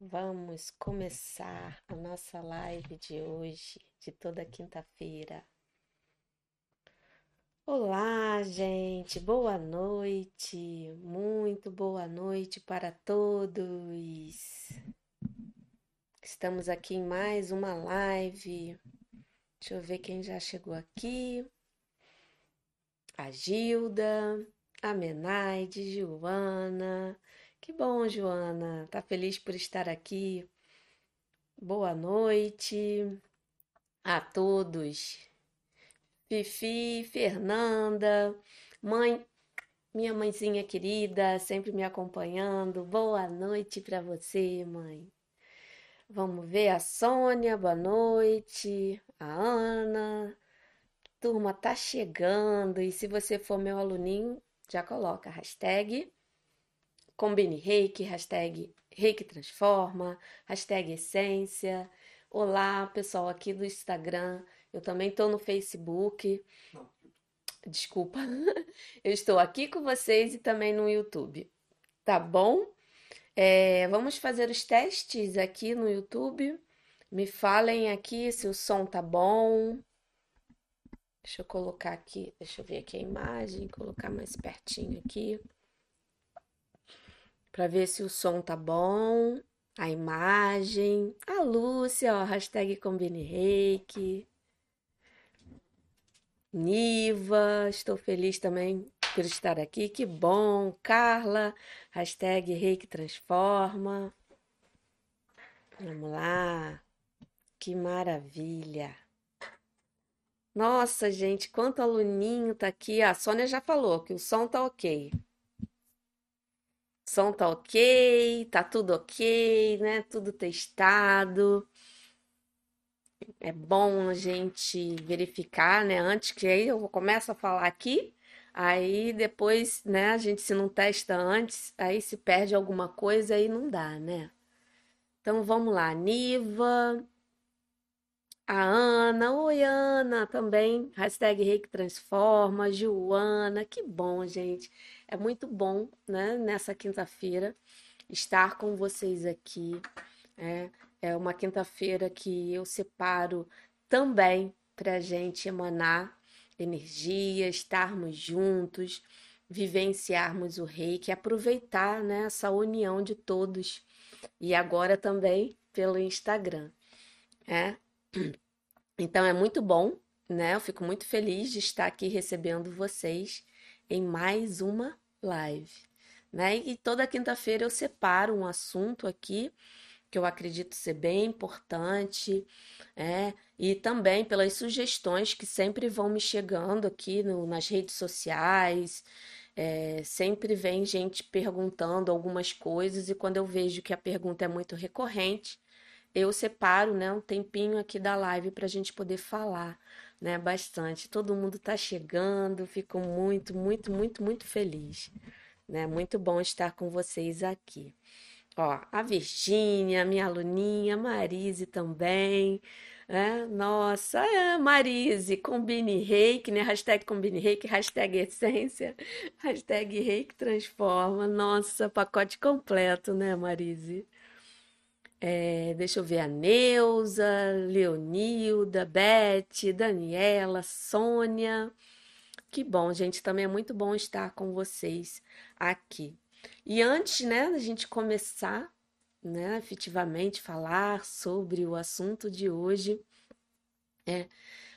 Vamos começar a nossa live de hoje, de toda quinta-feira. Olá, gente, boa noite, muito boa noite para todos. Estamos aqui em mais uma live. Deixa eu ver quem já chegou aqui. A Gilda, a Menaide, Joana. Que bom, Joana. Tá feliz por estar aqui. Boa noite a todos. Fifi, Fernanda, mãe, minha mãezinha querida, sempre me acompanhando. Boa noite para você, mãe. Vamos ver a Sônia, boa noite. A Ana. Turma, tá chegando. E se você for meu aluninho, já coloca hashtag Combine Reiki, hashtag Reiki Transforma, hashtag Essência. Olá, pessoal aqui do Instagram. Eu também estou no Facebook. Desculpa. Eu estou aqui com vocês e também no YouTube. Tá bom? É, vamos fazer os testes aqui no YouTube. Me falem aqui se o som tá bom. Deixa eu colocar aqui, deixa eu ver aqui a imagem, colocar mais pertinho aqui. Para ver se o som tá bom, a imagem. A Lúcia, ó, hashtag Combine Reiki. Niva, estou feliz também por estar aqui, que bom. Carla, hashtag Reiki Transforma. Vamos lá, que maravilha. Nossa, gente, quanto aluninho tá aqui. A Sônia já falou que o som tá ok. Som tá ok, tá tudo ok, né? Tudo testado. É bom a gente verificar, né? Antes que aí eu começo a falar aqui, aí depois, né? A gente se não testa antes, aí se perde alguma coisa aí não dá, né? Então vamos lá, Niva, a Ana, oi Ana, também, hashtag Reiki Transforma, Joana, que bom, gente. É muito bom, né? Nessa quinta-feira estar com vocês aqui. É, é uma quinta-feira que eu separo também para a gente emanar energia, estarmos juntos, vivenciarmos o reiki, aproveitar né, essa união de todos. E agora também pelo Instagram. É? Então é muito bom, né? Eu fico muito feliz de estar aqui recebendo vocês em mais uma live. Né? E toda quinta-feira eu separo um assunto aqui que eu acredito ser bem importante, é, e também pelas sugestões que sempre vão me chegando aqui no, nas redes sociais. É, sempre vem gente perguntando algumas coisas, e quando eu vejo que a pergunta é muito recorrente, eu separo né, um tempinho aqui da live para a gente poder falar né, bastante. Todo mundo está chegando, fico muito, muito, muito, muito feliz. Né? Muito bom estar com vocês aqui. Ó, a Virgínia, minha aluninha, Marise também. É, nossa, é, Marise, combine reiki, né? Hashtag combine reiki, hashtag essência, hashtag reiki transforma. Nossa, pacote completo, né, Marise? É, deixa eu ver a Neuza, Leonilda, Beth, Daniela, Sônia. Que bom, gente. Também é muito bom estar com vocês aqui. E antes, né, da gente começar, né, efetivamente falar sobre o assunto de hoje, é,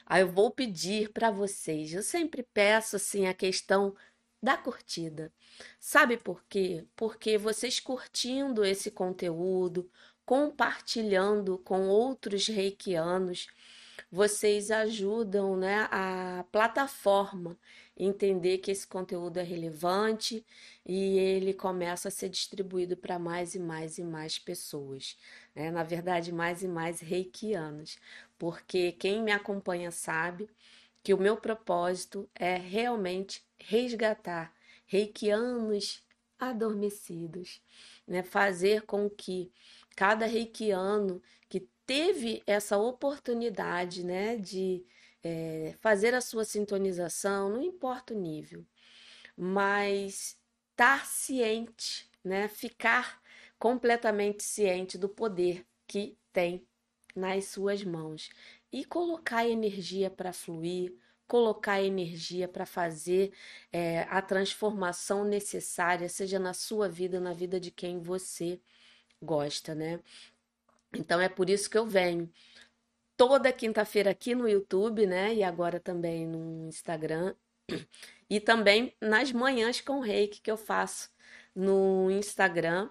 aí eu vou pedir para vocês. Eu sempre peço assim a questão da curtida. Sabe por quê? Porque vocês curtindo esse conteúdo, compartilhando com outros reikianos, vocês ajudam né, a plataforma entender que esse conteúdo é relevante e ele começa a ser distribuído para mais e mais e mais pessoas. Né? Na verdade, mais e mais reikianos, porque quem me acompanha sabe que o meu propósito é realmente resgatar reikianos adormecidos, né? fazer com que cada reikiano que teve essa oportunidade né, de é, fazer a sua sintonização, não importa o nível, mas estar ciente, né, ficar completamente ciente do poder que tem nas suas mãos e colocar energia para fluir, colocar energia para fazer é, a transformação necessária, seja na sua vida, na vida de quem você gosta, né? Então é por isso que eu venho toda quinta-feira aqui no YouTube, né? E agora também no Instagram. E também nas manhãs com reiki que eu faço no Instagram,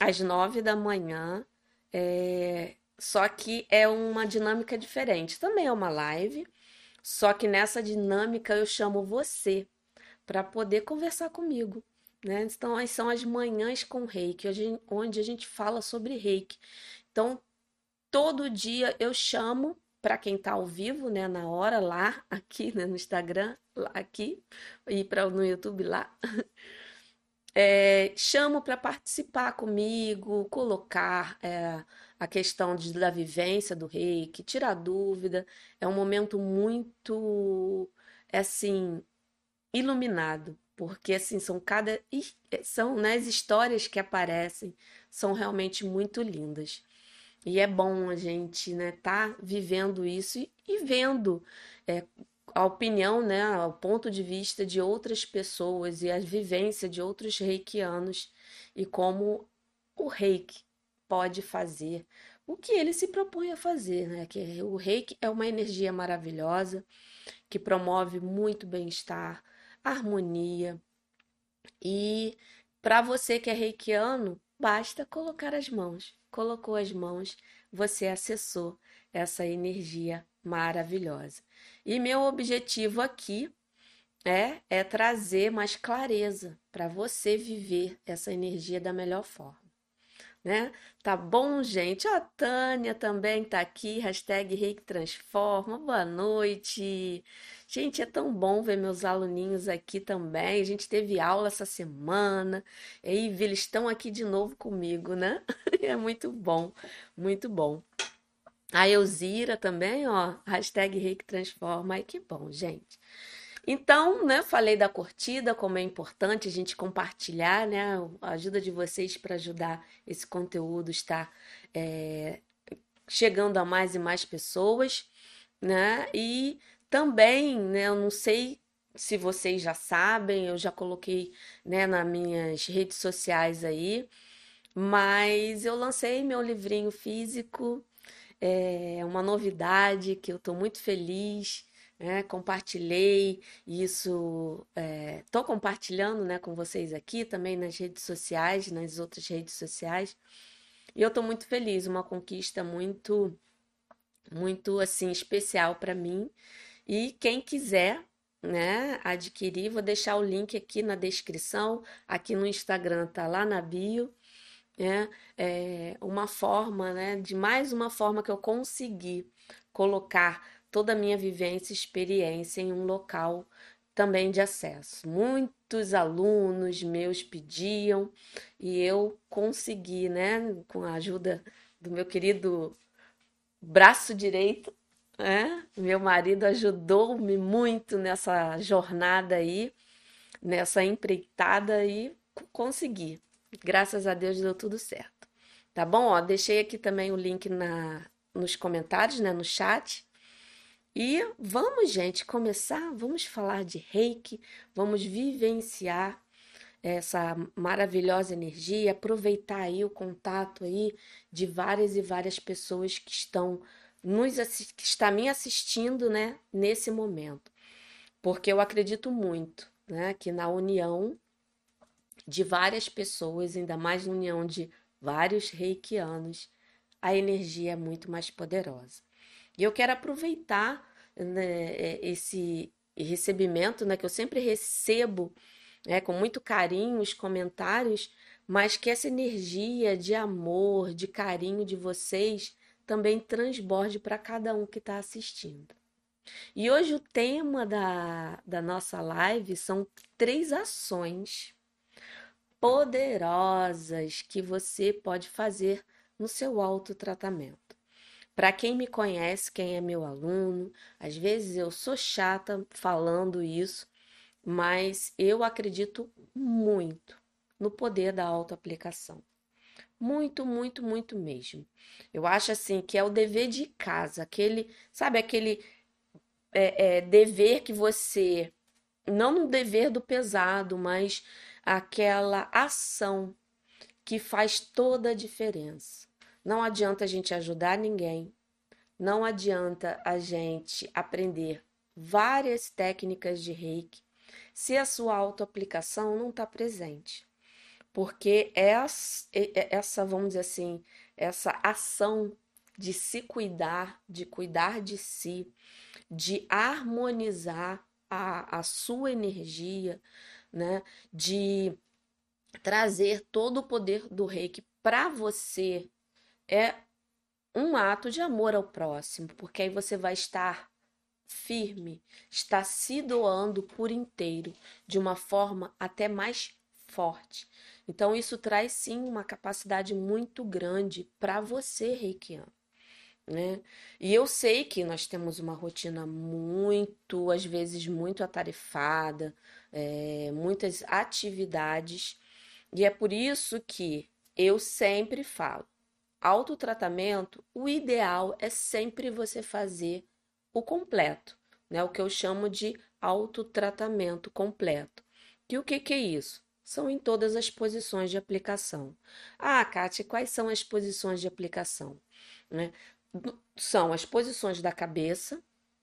às nove da manhã. É... Só que é uma dinâmica diferente. Também é uma live, só que nessa dinâmica eu chamo você para poder conversar comigo. Né? Então, são as manhãs com reiki, onde a gente fala sobre reiki. Então, todo dia eu chamo para quem está ao vivo, né, na hora lá, aqui, né, no Instagram, lá, aqui e para no YouTube lá. É, chamo para participar comigo, colocar é, a questão de, da vivência do reiki, tirar dúvida. É um momento muito, assim, iluminado, porque assim são cada são né, as histórias que aparecem são realmente muito lindas. E é bom a gente, né, tá vivendo isso e, e vendo é, a opinião, né, o ponto de vista de outras pessoas e a vivência de outros reikianos e como o reiki pode fazer o que ele se propõe a fazer, né? Que o reiki é uma energia maravilhosa que promove muito bem-estar, harmonia. E para você que é reikiano, basta colocar as mãos colocou as mãos, você acessou essa energia maravilhosa. E meu objetivo aqui é, é trazer mais clareza para você viver essa energia da melhor forma né? Tá bom, gente? A Tânia também tá aqui, hashtag Reiki Transforma, boa noite. Gente, é tão bom ver meus aluninhos aqui também. A gente teve aula essa semana, e aí eles estão aqui de novo comigo, né? É muito bom, muito bom. A Elzira também, ó, hashtag Reiki Transforma, ai que bom, gente. Então, né, falei da curtida, como é importante a gente compartilhar, né, a ajuda de vocês para ajudar esse conteúdo estar é, chegando a mais e mais pessoas, né, e também, né, eu não sei se vocês já sabem, eu já coloquei, né, nas minhas redes sociais aí, mas eu lancei meu livrinho físico, é uma novidade que eu estou muito feliz, né? Compartilhei isso, estou é, compartilhando, né, com vocês aqui também nas redes sociais, nas outras redes sociais. E eu estou muito feliz, uma conquista muito, muito assim especial para mim. E quem quiser, né, adquirir, vou deixar o link aqui na descrição, aqui no Instagram tá lá na bio. né é uma forma, né, de mais uma forma que eu consegui colocar toda a minha vivência e experiência em um local também de acesso. Muitos alunos meus pediam e eu consegui, né, com a ajuda do meu querido braço direito, né? Meu marido ajudou-me muito nessa jornada aí, nessa empreitada e consegui. Graças a Deus deu tudo certo. Tá bom? Ó, deixei aqui também o link na, nos comentários, né, no chat. E vamos, gente, começar, vamos falar de reiki, vamos vivenciar essa maravilhosa energia, aproveitar aí o contato aí de várias e várias pessoas que estão nos que está me assistindo, né, nesse momento. Porque eu acredito muito, né, que na união de várias pessoas, ainda mais na união de vários reikianos, a energia é muito mais poderosa. E eu quero aproveitar né, é, esse recebimento, né, que eu sempre recebo né, com muito carinho os comentários, mas que essa energia de amor, de carinho de vocês também transborde para cada um que está assistindo. E hoje o tema da, da nossa live são três ações poderosas que você pode fazer no seu autotratamento. Para quem me conhece, quem é meu aluno, às vezes eu sou chata falando isso, mas eu acredito muito no poder da autoaplicação. Muito, muito, muito mesmo. Eu acho assim que é o dever de casa, aquele, sabe, aquele é, é, dever que você, não no dever do pesado, mas aquela ação que faz toda a diferença. Não adianta a gente ajudar ninguém, não adianta a gente aprender várias técnicas de reiki se a sua autoaplicação não está presente. Porque essa, vamos dizer assim, essa ação de se cuidar, de cuidar de si, de harmonizar a, a sua energia, né? De trazer todo o poder do reiki para você é um ato de amor ao próximo, porque aí você vai estar firme, está se doando por inteiro, de uma forma até mais forte. Então, isso traz sim uma capacidade muito grande para você, reikiano. Né? E eu sei que nós temos uma rotina muito, às vezes, muito atarefada, é, muitas atividades, e é por isso que eu sempre falo: autotratamento, o ideal é sempre você fazer o completo, né? O que eu chamo de autotratamento completo. E o que, que é isso? São em todas as posições de aplicação. Ah, Kátia, quais são as posições de aplicação? Né? São as posições da cabeça,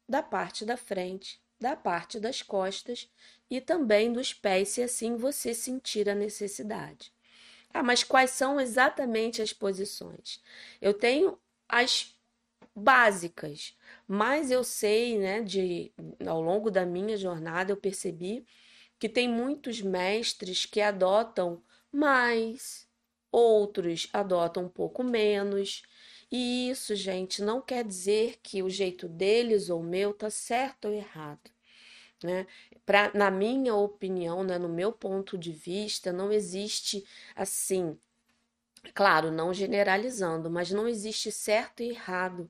da parte da frente, da parte das costas e também dos pés, se assim você sentir a necessidade. Ah, mas quais são exatamente as posições? Eu tenho as básicas, mas eu sei, né, de ao longo da minha jornada eu percebi que tem muitos mestres que adotam mais, outros adotam um pouco menos. E isso, gente, não quer dizer que o jeito deles ou meu tá certo ou errado. Né? Pra, na minha opinião, né, no meu ponto de vista, não existe assim, claro, não generalizando, mas não existe certo e errado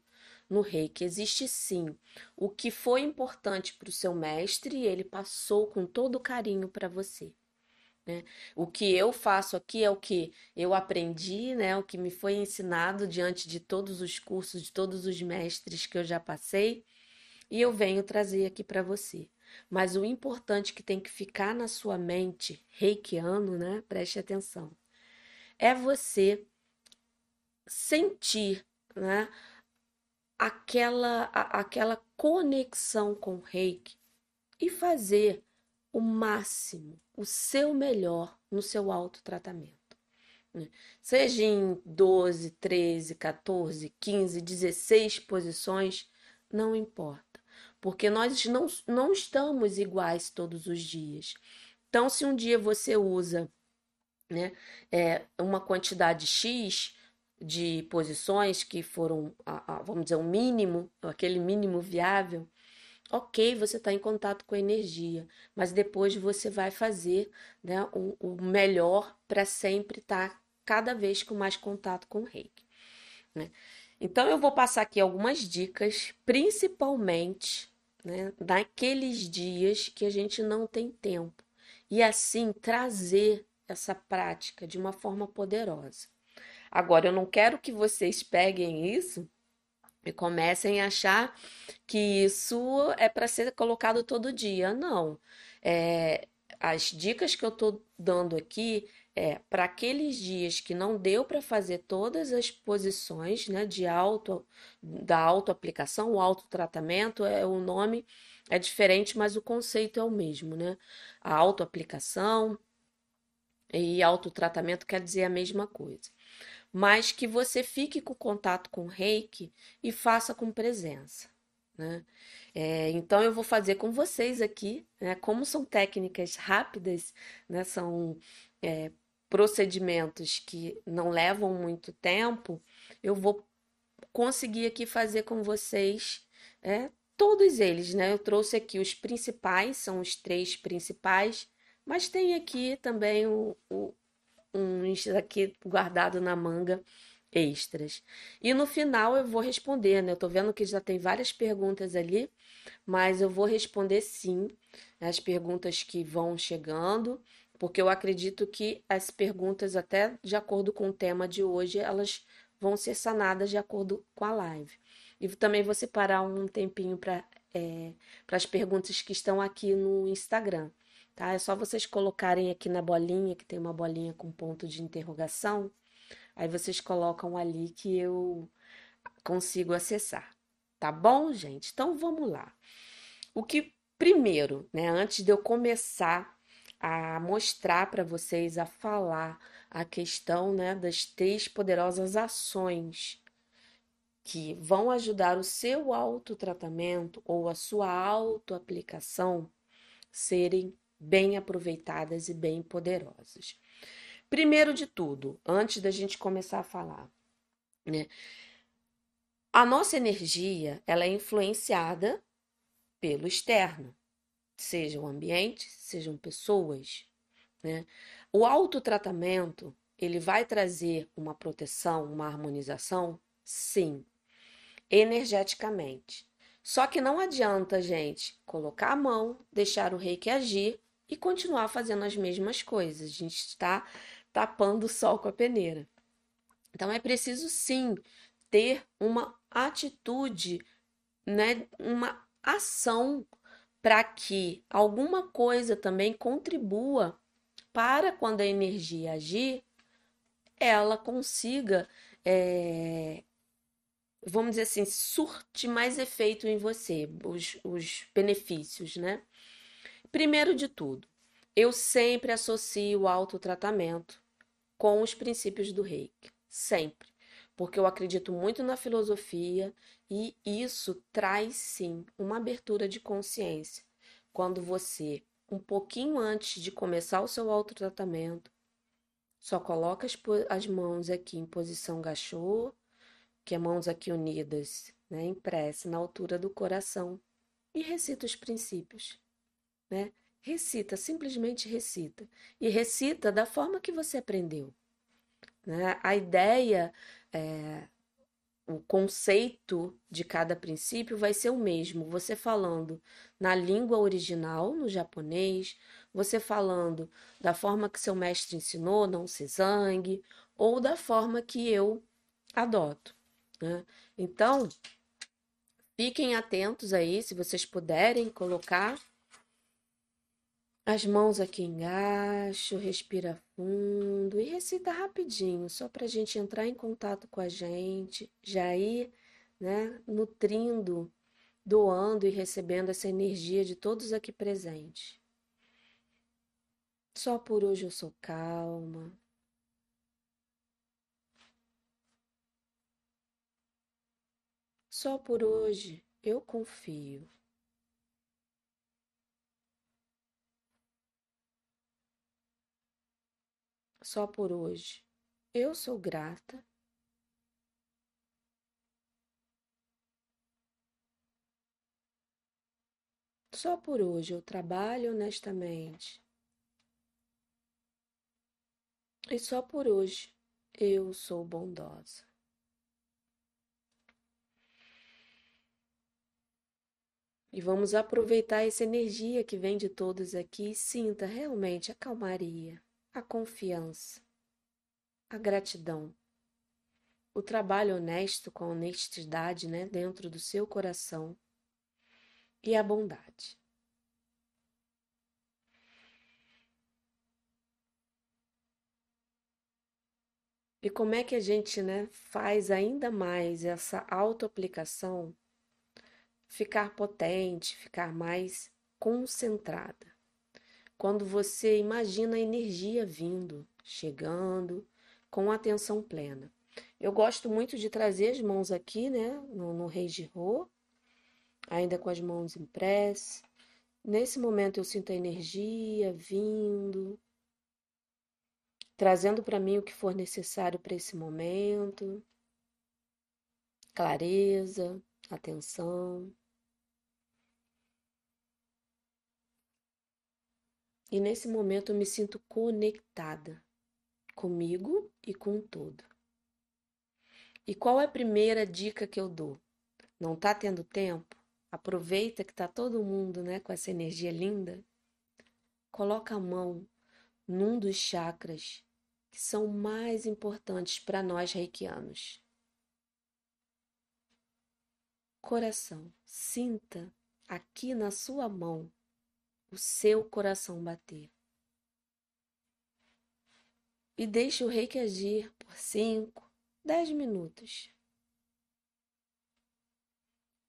no reiki. Existe sim o que foi importante para o seu mestre e ele passou com todo carinho para você. Né? O que eu faço aqui é o que eu aprendi, né? o que me foi ensinado diante de todos os cursos, de todos os mestres que eu já passei, e eu venho trazer aqui para você. Mas o importante que tem que ficar na sua mente, reikiano, né? Preste atenção. É você sentir, né? Aquela, a, aquela conexão com o reiki e fazer o máximo, o seu melhor no seu autotratamento. Né? Seja em 12, 13, 14, 15, 16 posições, não importa porque nós não, não estamos iguais todos os dias. Então, se um dia você usa né, é, uma quantidade X de posições que foram, vamos dizer, o um mínimo, aquele mínimo viável, ok, você está em contato com a energia, mas depois você vai fazer né, o, o melhor para sempre estar tá cada vez com mais contato com o reiki. Né? Então, eu vou passar aqui algumas dicas, principalmente né, naqueles dias que a gente não tem tempo, e assim trazer essa prática de uma forma poderosa. Agora, eu não quero que vocês peguem isso e comecem a achar que isso é para ser colocado todo dia. Não. É, as dicas que eu estou dando aqui é para aqueles dias que não deu para fazer todas as posições né, de auto, da autoaplicação, o autotratamento é o nome é diferente, mas o conceito é o mesmo, né? A autoaplicação e autotratamento quer dizer a mesma coisa. Mas que você fique com contato com o reiki e faça com presença. Né? É, então eu vou fazer com vocês aqui, né? Como são técnicas rápidas, né? São é, procedimentos que não levam muito tempo, eu vou conseguir aqui fazer com vocês é, todos eles, né? Eu trouxe aqui os principais, são os três principais, mas tem aqui também o, o, uns aqui guardado na manga extras. E no final eu vou responder, né? Eu tô vendo que já tem várias perguntas ali, mas eu vou responder sim as perguntas que vão chegando porque eu acredito que as perguntas, até de acordo com o tema de hoje, elas vão ser sanadas de acordo com a live. E também vou separar um tempinho para é, para as perguntas que estão aqui no Instagram, tá? É só vocês colocarem aqui na bolinha, que tem uma bolinha com ponto de interrogação, aí vocês colocam ali que eu consigo acessar, tá bom, gente? Então vamos lá. O que primeiro, né, antes de eu começar a mostrar para vocês, a falar a questão né, das três poderosas ações que vão ajudar o seu autotratamento ou a sua autoaplicação serem bem aproveitadas e bem poderosas. Primeiro de tudo, antes da gente começar a falar, né? A nossa energia, ela é influenciada pelo externo seja o ambiente, sejam pessoas, né? O autotratamento, ele vai trazer uma proteção, uma harmonização? Sim, energeticamente. Só que não adianta, gente, colocar a mão, deixar o reiki agir e continuar fazendo as mesmas coisas. A gente está tapando o sol com a peneira. Então é preciso sim ter uma atitude, né, uma ação para que alguma coisa também contribua para quando a energia agir, ela consiga, é, vamos dizer assim, surte mais efeito em você, os, os benefícios, né? Primeiro de tudo, eu sempre associo o autotratamento com os princípios do reiki, sempre porque eu acredito muito na filosofia e isso traz sim uma abertura de consciência. Quando você, um pouquinho antes de começar o seu autotratamento, só coloca as, as mãos aqui em posição gachô, que é mãos aqui unidas, né, em prece, na altura do coração, e recita os princípios, né? Recita, simplesmente recita. E recita da forma que você aprendeu. Né? A ideia é, o conceito de cada princípio vai ser o mesmo. Você falando na língua original, no japonês, você falando da forma que seu mestre ensinou, não se zangue, ou da forma que eu adoto. Né? Então, fiquem atentos aí, se vocês puderem colocar as mãos aqui embaixo, respira fundo e recita rapidinho, só para a gente entrar em contato com a gente, já ir, né, nutrindo, doando e recebendo essa energia de todos aqui presentes. Só por hoje eu sou calma. Só por hoje eu confio. Só por hoje. Eu sou grata. Só por hoje eu trabalho honestamente. E só por hoje eu sou bondosa. E vamos aproveitar essa energia que vem de todos aqui e sinta realmente a calmaria a confiança, a gratidão, o trabalho honesto com honestidade né, dentro do seu coração e a bondade. E como é que a gente né, faz ainda mais essa autoaplicação ficar potente, ficar mais concentrada? Quando você imagina a energia vindo, chegando, com atenção plena. Eu gosto muito de trazer as mãos aqui, né, no, no Rei de Rô, ainda com as mãos em prece. Nesse momento eu sinto a energia vindo, trazendo para mim o que for necessário para esse momento. Clareza, atenção. E nesse momento eu me sinto conectada comigo e com todo. E qual é a primeira dica que eu dou? Não tá tendo tempo? Aproveita que tá todo mundo, né, com essa energia linda. Coloca a mão num dos chakras que são mais importantes para nós reikianos. Coração, sinta aqui na sua mão o seu coração bater. E deixe o reiki agir por 5, 10 minutos.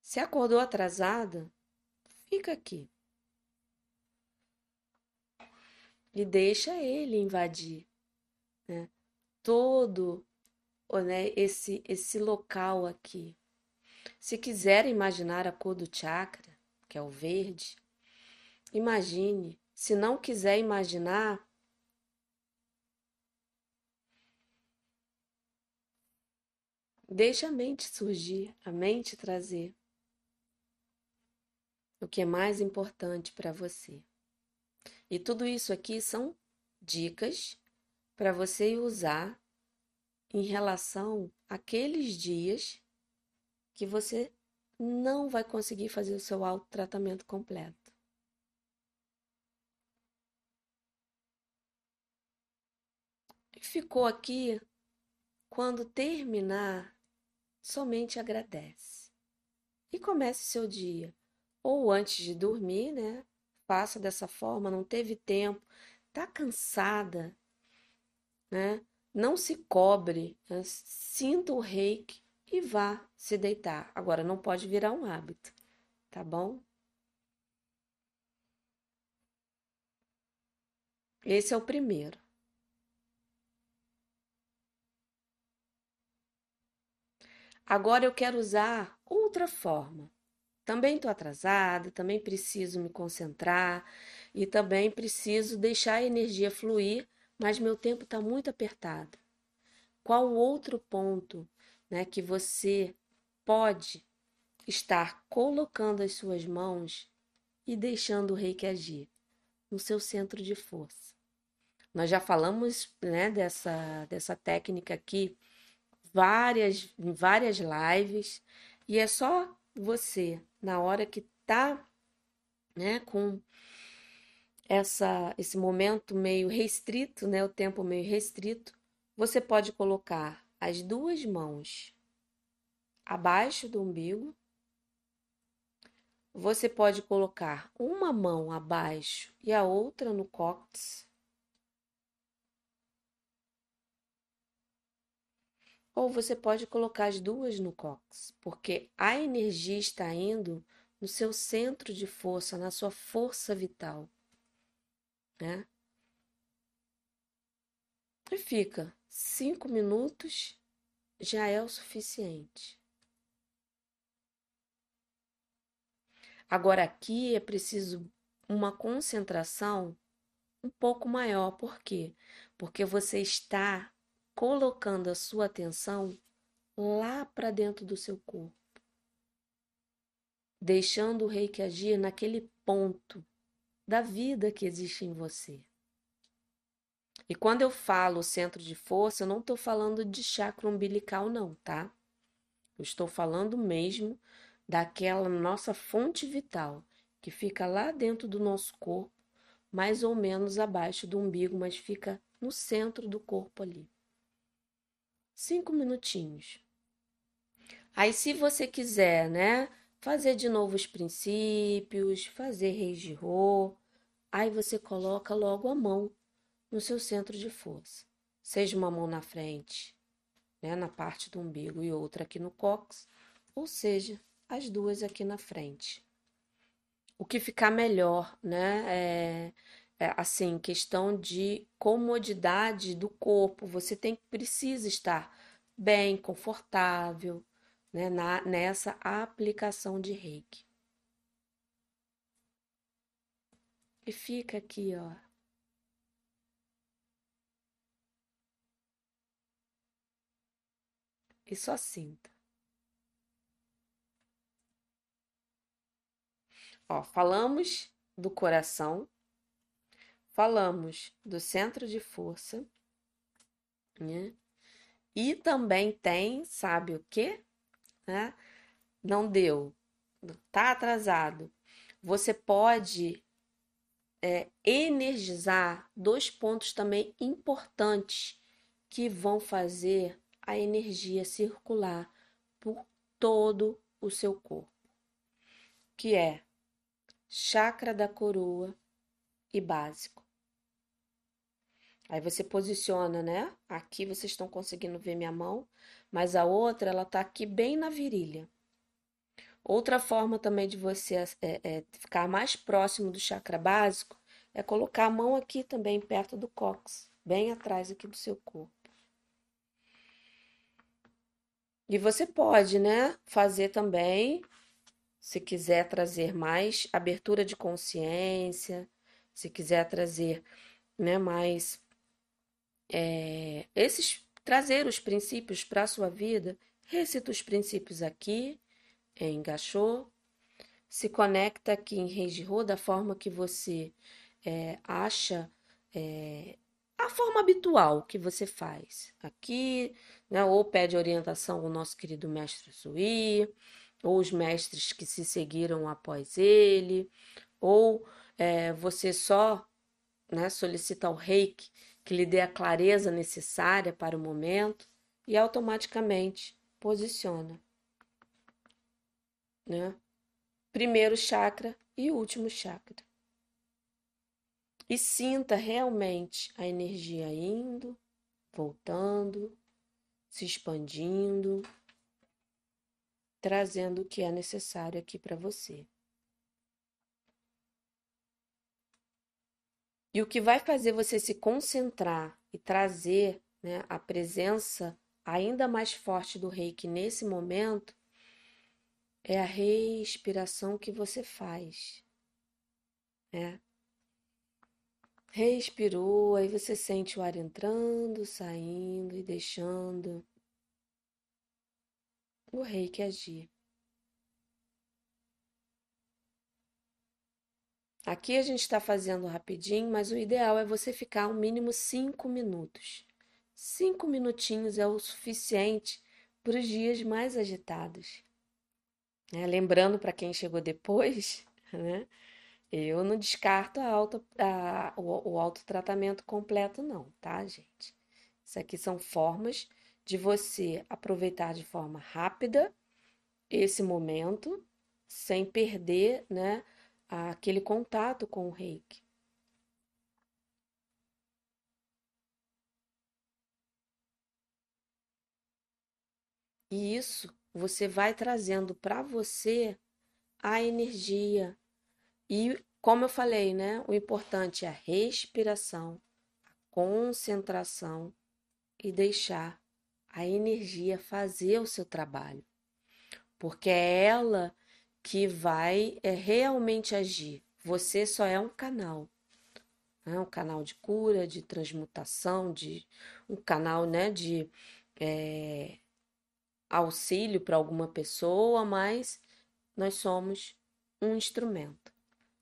Se acordou atrasada, fica aqui. E deixa ele invadir né? todo né, esse, esse local aqui. Se quiser imaginar a cor do chakra, que é o verde, imagine. Se não quiser imaginar, deixa a mente surgir, a mente trazer o que é mais importante para você. E tudo isso aqui são dicas para você usar em relação àqueles dias que você não vai conseguir fazer o seu autotratamento completo. Ficou aqui, quando terminar, somente agradece. E comece seu dia. Ou antes de dormir, né? Faça dessa forma, não teve tempo, tá cansada, né? Não se cobre, né? sinta o reiki e vá se deitar. Agora, não pode virar um hábito, tá bom? Esse é o primeiro. Agora eu quero usar outra forma. Também estou atrasada, também preciso me concentrar e também preciso deixar a energia fluir mas meu tempo está muito apertado. Qual outro ponto né, que você pode estar colocando as suas mãos e deixando o reiki agir? No seu centro de força. Nós já falamos né, dessa, dessa técnica aqui várias, em várias lives, e é só você, na hora que está né, com essa, esse momento meio restrito, né, o tempo meio restrito, você pode colocar as duas mãos abaixo do umbigo. Você pode colocar uma mão abaixo e a outra no cóccix. Ou você pode colocar as duas no cóccix, porque a energia está indo no seu centro de força, na sua força vital né? E fica cinco minutos já é o suficiente. Agora aqui é preciso uma concentração um pouco maior, por quê? Porque você está colocando a sua atenção lá para dentro do seu corpo, deixando o reiki agir naquele ponto da vida que existe em você. E quando eu falo centro de força, eu não estou falando de chakra umbilical, não, tá? Eu estou falando mesmo daquela nossa fonte vital que fica lá dentro do nosso corpo, mais ou menos abaixo do umbigo, mas fica no centro do corpo ali. Cinco minutinhos. Aí, se você quiser, né, fazer de novo os princípios, fazer reis de rô. Aí você coloca logo a mão no seu centro de força. Seja uma mão na frente, né, na parte do umbigo, e outra aqui no cóccix, ou seja, as duas aqui na frente. O que ficar melhor, né? É, assim, questão de comodidade do corpo. Você tem precisa estar bem, confortável, né, na, nessa aplicação de reiki. E fica aqui, ó. E só sinta. Ó, falamos do coração, falamos do centro de força, né? E também tem, sabe o quê? né? Não deu, tá atrasado. Você pode é, energizar dois pontos também importantes que vão fazer a energia circular por todo o seu corpo, que é chakra da coroa e básico. Aí você posiciona, né? Aqui vocês estão conseguindo ver minha mão, mas a outra ela tá aqui bem na virilha. Outra forma também de você é, é, ficar mais próximo do chakra básico é colocar a mão aqui também perto do cóccix, bem atrás aqui do seu corpo. E você pode, né, fazer também, se quiser trazer mais abertura de consciência, se quiser trazer, né, mais é, esses trazer os princípios para a sua vida, recita os princípios aqui em Gachô, se conecta aqui em Reijirô da forma que você é, acha é, a forma habitual que você faz aqui, né? Ou pede orientação ao nosso querido mestre Sui, ou os mestres que se seguiram após ele, ou é, você só né, solicita ao reiki que lhe dê a clareza necessária para o momento e automaticamente posiciona né? Primeiro chakra e último chakra. E sinta realmente a energia indo, voltando, se expandindo, trazendo o que é necessário aqui para você. E o que vai fazer você se concentrar e trazer né, a presença ainda mais forte do reiki nesse momento é a respiração que você faz. Né? Respirou, aí você sente o ar entrando, saindo e deixando o reiki agir. Aqui a gente está fazendo rapidinho, mas o ideal é você ficar um mínimo cinco minutos. Cinco minutinhos é o suficiente para os dias mais agitados. Né? Lembrando para quem chegou depois, né? Eu não descarto a auto, a, o, o autotratamento completo, não, tá, gente? Isso aqui são formas de você aproveitar de forma rápida esse momento, sem perder, né, aquele contato com o reiki. E isso você vai trazendo para você a energia. E, como eu falei, né? O importante é a respiração, a concentração e deixar a energia fazer o seu trabalho. Porque é ela que vai é, realmente agir. Você só é um canal. Né? Um canal de cura, de transmutação, de um canal né, de é, auxílio para alguma pessoa, mas nós somos um instrumento.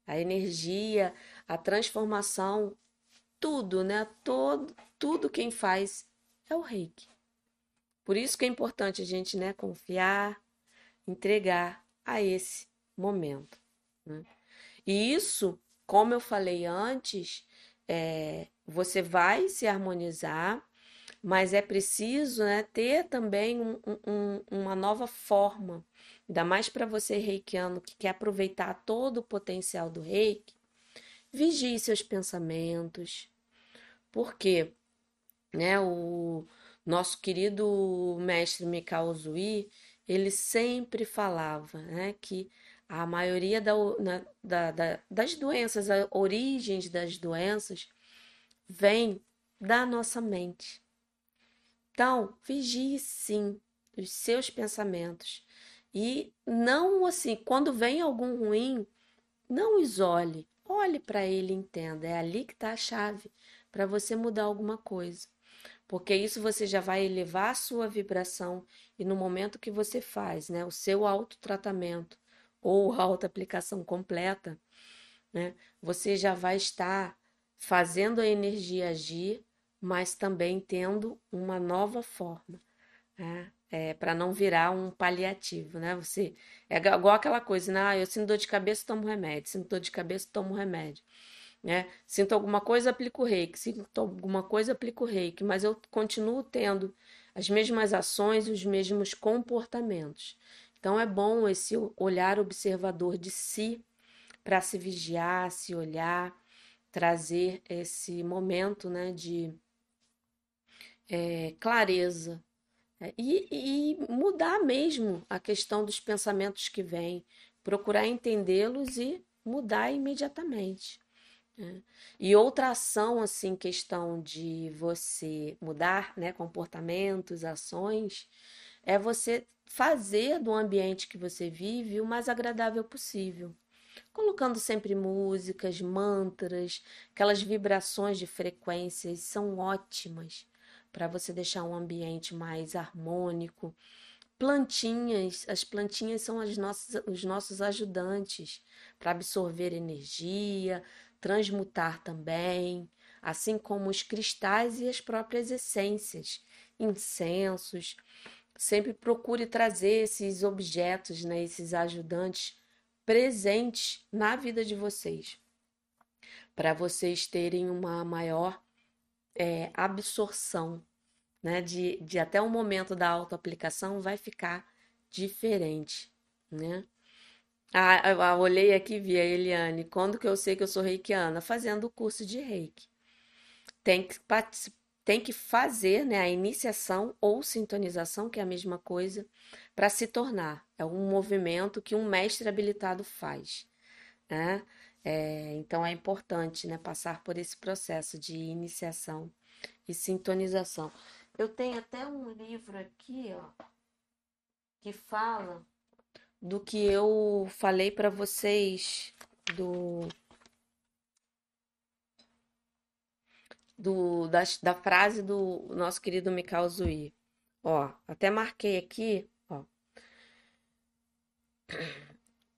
A energia, a transformação, tudo, né? Todo, tudo quem faz é o reiki. Por isso que é importante a gente, né, confiar, entregar a esse momento. Né? E isso, como eu falei antes, é, você vai se harmonizar mas é preciso né, ter também um, um, uma nova forma, ainda mais para você reikiano que quer aproveitar todo o potencial do reiki, vigie seus pensamentos, porque né, o nosso querido mestre Mikao Zui, ele sempre falava né, que a maioria da, da, da, das doenças, a origens das doenças, vem da nossa mente. Então, vigie sim os seus pensamentos. E não assim, quando vem algum ruim, não isole. Olhe para ele e entenda. É ali que está a chave para você mudar alguma coisa. Porque isso você já vai elevar a sua vibração e no momento que você faz, né, o seu autotratamento ou auto-aplicação completa, né, você já vai estar fazendo a energia agir mas também tendo uma nova forma, né? É, para não virar um paliativo, né? Você é igual aquela coisa, né? Ah, eu sinto dor de cabeça, tomo remédio, sinto dor de cabeça, tomo remédio. Né? Sinto alguma coisa, aplico reiki. Sinto alguma coisa, aplico reiki. Mas eu continuo tendo as mesmas ações os mesmos comportamentos. Então é bom esse olhar observador de si para se vigiar, se olhar, trazer esse momento né, de é, clareza é, e, e mudar mesmo a questão dos pensamentos que vêm, procurar entendê-los e mudar imediatamente. Né? E outra ação, assim, questão de você mudar né, comportamentos, ações, é você fazer do ambiente que você vive o mais agradável possível. Colocando sempre músicas, mantras, aquelas vibrações de frequências são ótimas para você deixar um ambiente mais harmônico. Plantinhas, as plantinhas são as nossas, os nossos ajudantes para absorver energia, transmutar também, assim como os cristais e as próprias essências, incensos. Sempre procure trazer esses objetos, né, esses ajudantes presentes na vida de vocês, para vocês terem uma maior é, absorção, né? De, de até o momento da autoaplicação vai ficar diferente, né? Ah, eu olhei aqui e vi a Eliane. Quando que eu sei que eu sou reikiana? Fazendo o curso de reiki. Tem que, tem que fazer né, a iniciação ou sintonização, que é a mesma coisa, para se tornar. É um movimento que um mestre habilitado faz. Né? É, então é importante né, passar por esse processo de iniciação e sintonização. Eu tenho até um livro aqui, ó, que fala do que eu falei para vocês do do da, da frase do nosso querido Mikao Zui. Ó, até marquei aqui, ó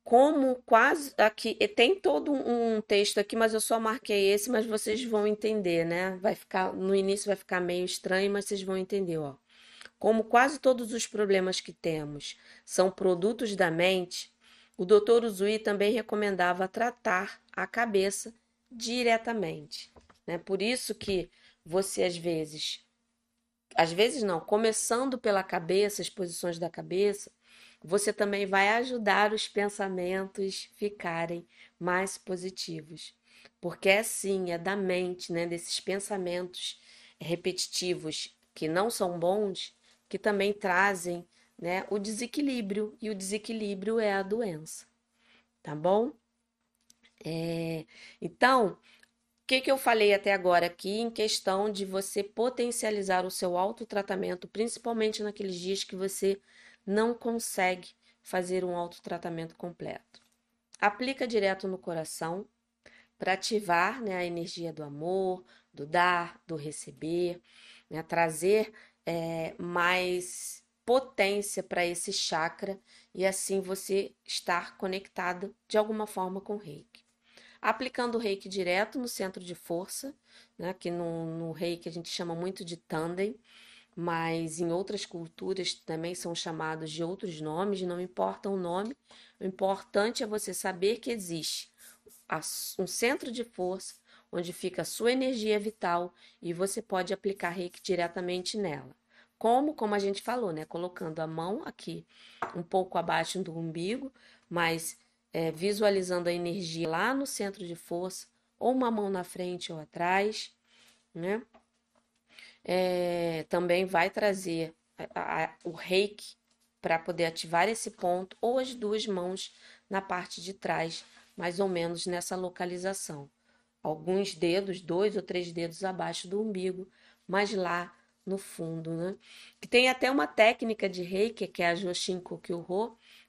como quase aqui tem todo um texto aqui, mas eu só marquei esse, mas vocês vão entender, né? Vai ficar no início vai ficar meio estranho, mas vocês vão entender, ó. Como quase todos os problemas que temos são produtos da mente, o Dr. Uzui também recomendava tratar a cabeça diretamente, né? Por isso que você às vezes às vezes não, começando pela cabeça, as posições da cabeça, você também vai ajudar os pensamentos ficarem mais positivos. Porque é assim, é da mente, né, desses pensamentos repetitivos que não são bons, que também trazem, né, o desequilíbrio, e o desequilíbrio é a doença. Tá bom? É, então, o que, que eu falei até agora aqui em questão de você potencializar o seu autotratamento, principalmente naqueles dias que você não consegue fazer um autotratamento completo. Aplica direto no coração para ativar né, a energia do amor, do dar, do receber, né, trazer é, mais potência para esse chakra e assim você estar conectado de alguma forma com o reiki. Aplicando o reiki direto no centro de força, né, que no, no reiki a gente chama muito de tandem, mas em outras culturas também são chamados de outros nomes, não importa o nome, o importante é você saber que existe um centro de força onde fica a sua energia vital e você pode aplicar reiki diretamente nela. Como, como a gente falou, né? Colocando a mão aqui um pouco abaixo do umbigo, mas é, visualizando a energia lá no centro de força, ou uma mão na frente ou atrás, né? é, também vai trazer a, a, o reiki para poder ativar esse ponto, ou as duas mãos na parte de trás, mais ou menos nessa localização. Alguns dedos, dois ou três dedos abaixo do umbigo, mas lá no fundo, né? Que tem até uma técnica de reiki, que é a Joshin Kokyo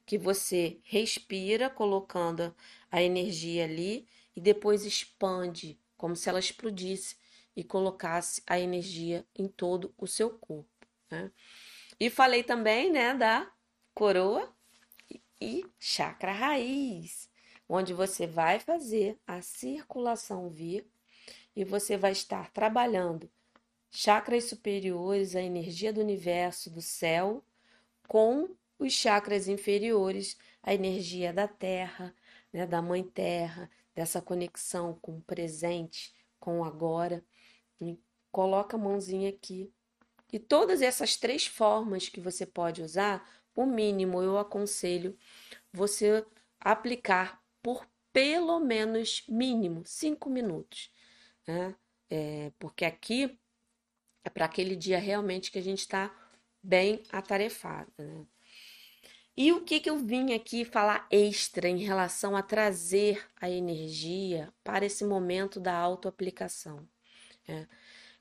que você respira colocando a energia ali e depois expande, como se ela explodisse e colocasse a energia em todo o seu corpo. Né? E falei também né, da coroa e chakra raiz, onde você vai fazer a circulação vir e você vai estar trabalhando chakras superiores, a energia do universo, do céu, com os chakras inferiores, a energia da terra, né, da mãe terra, dessa conexão com o presente, com o agora. E coloca a mãozinha aqui. E todas essas três formas que você pode usar, o mínimo eu aconselho você aplicar por pelo menos mínimo cinco minutos, né? É, porque aqui é para aquele dia realmente que a gente está bem atarefada, né? E o que, que eu vim aqui falar extra em relação a trazer a energia para esse momento da autoaplicação? É.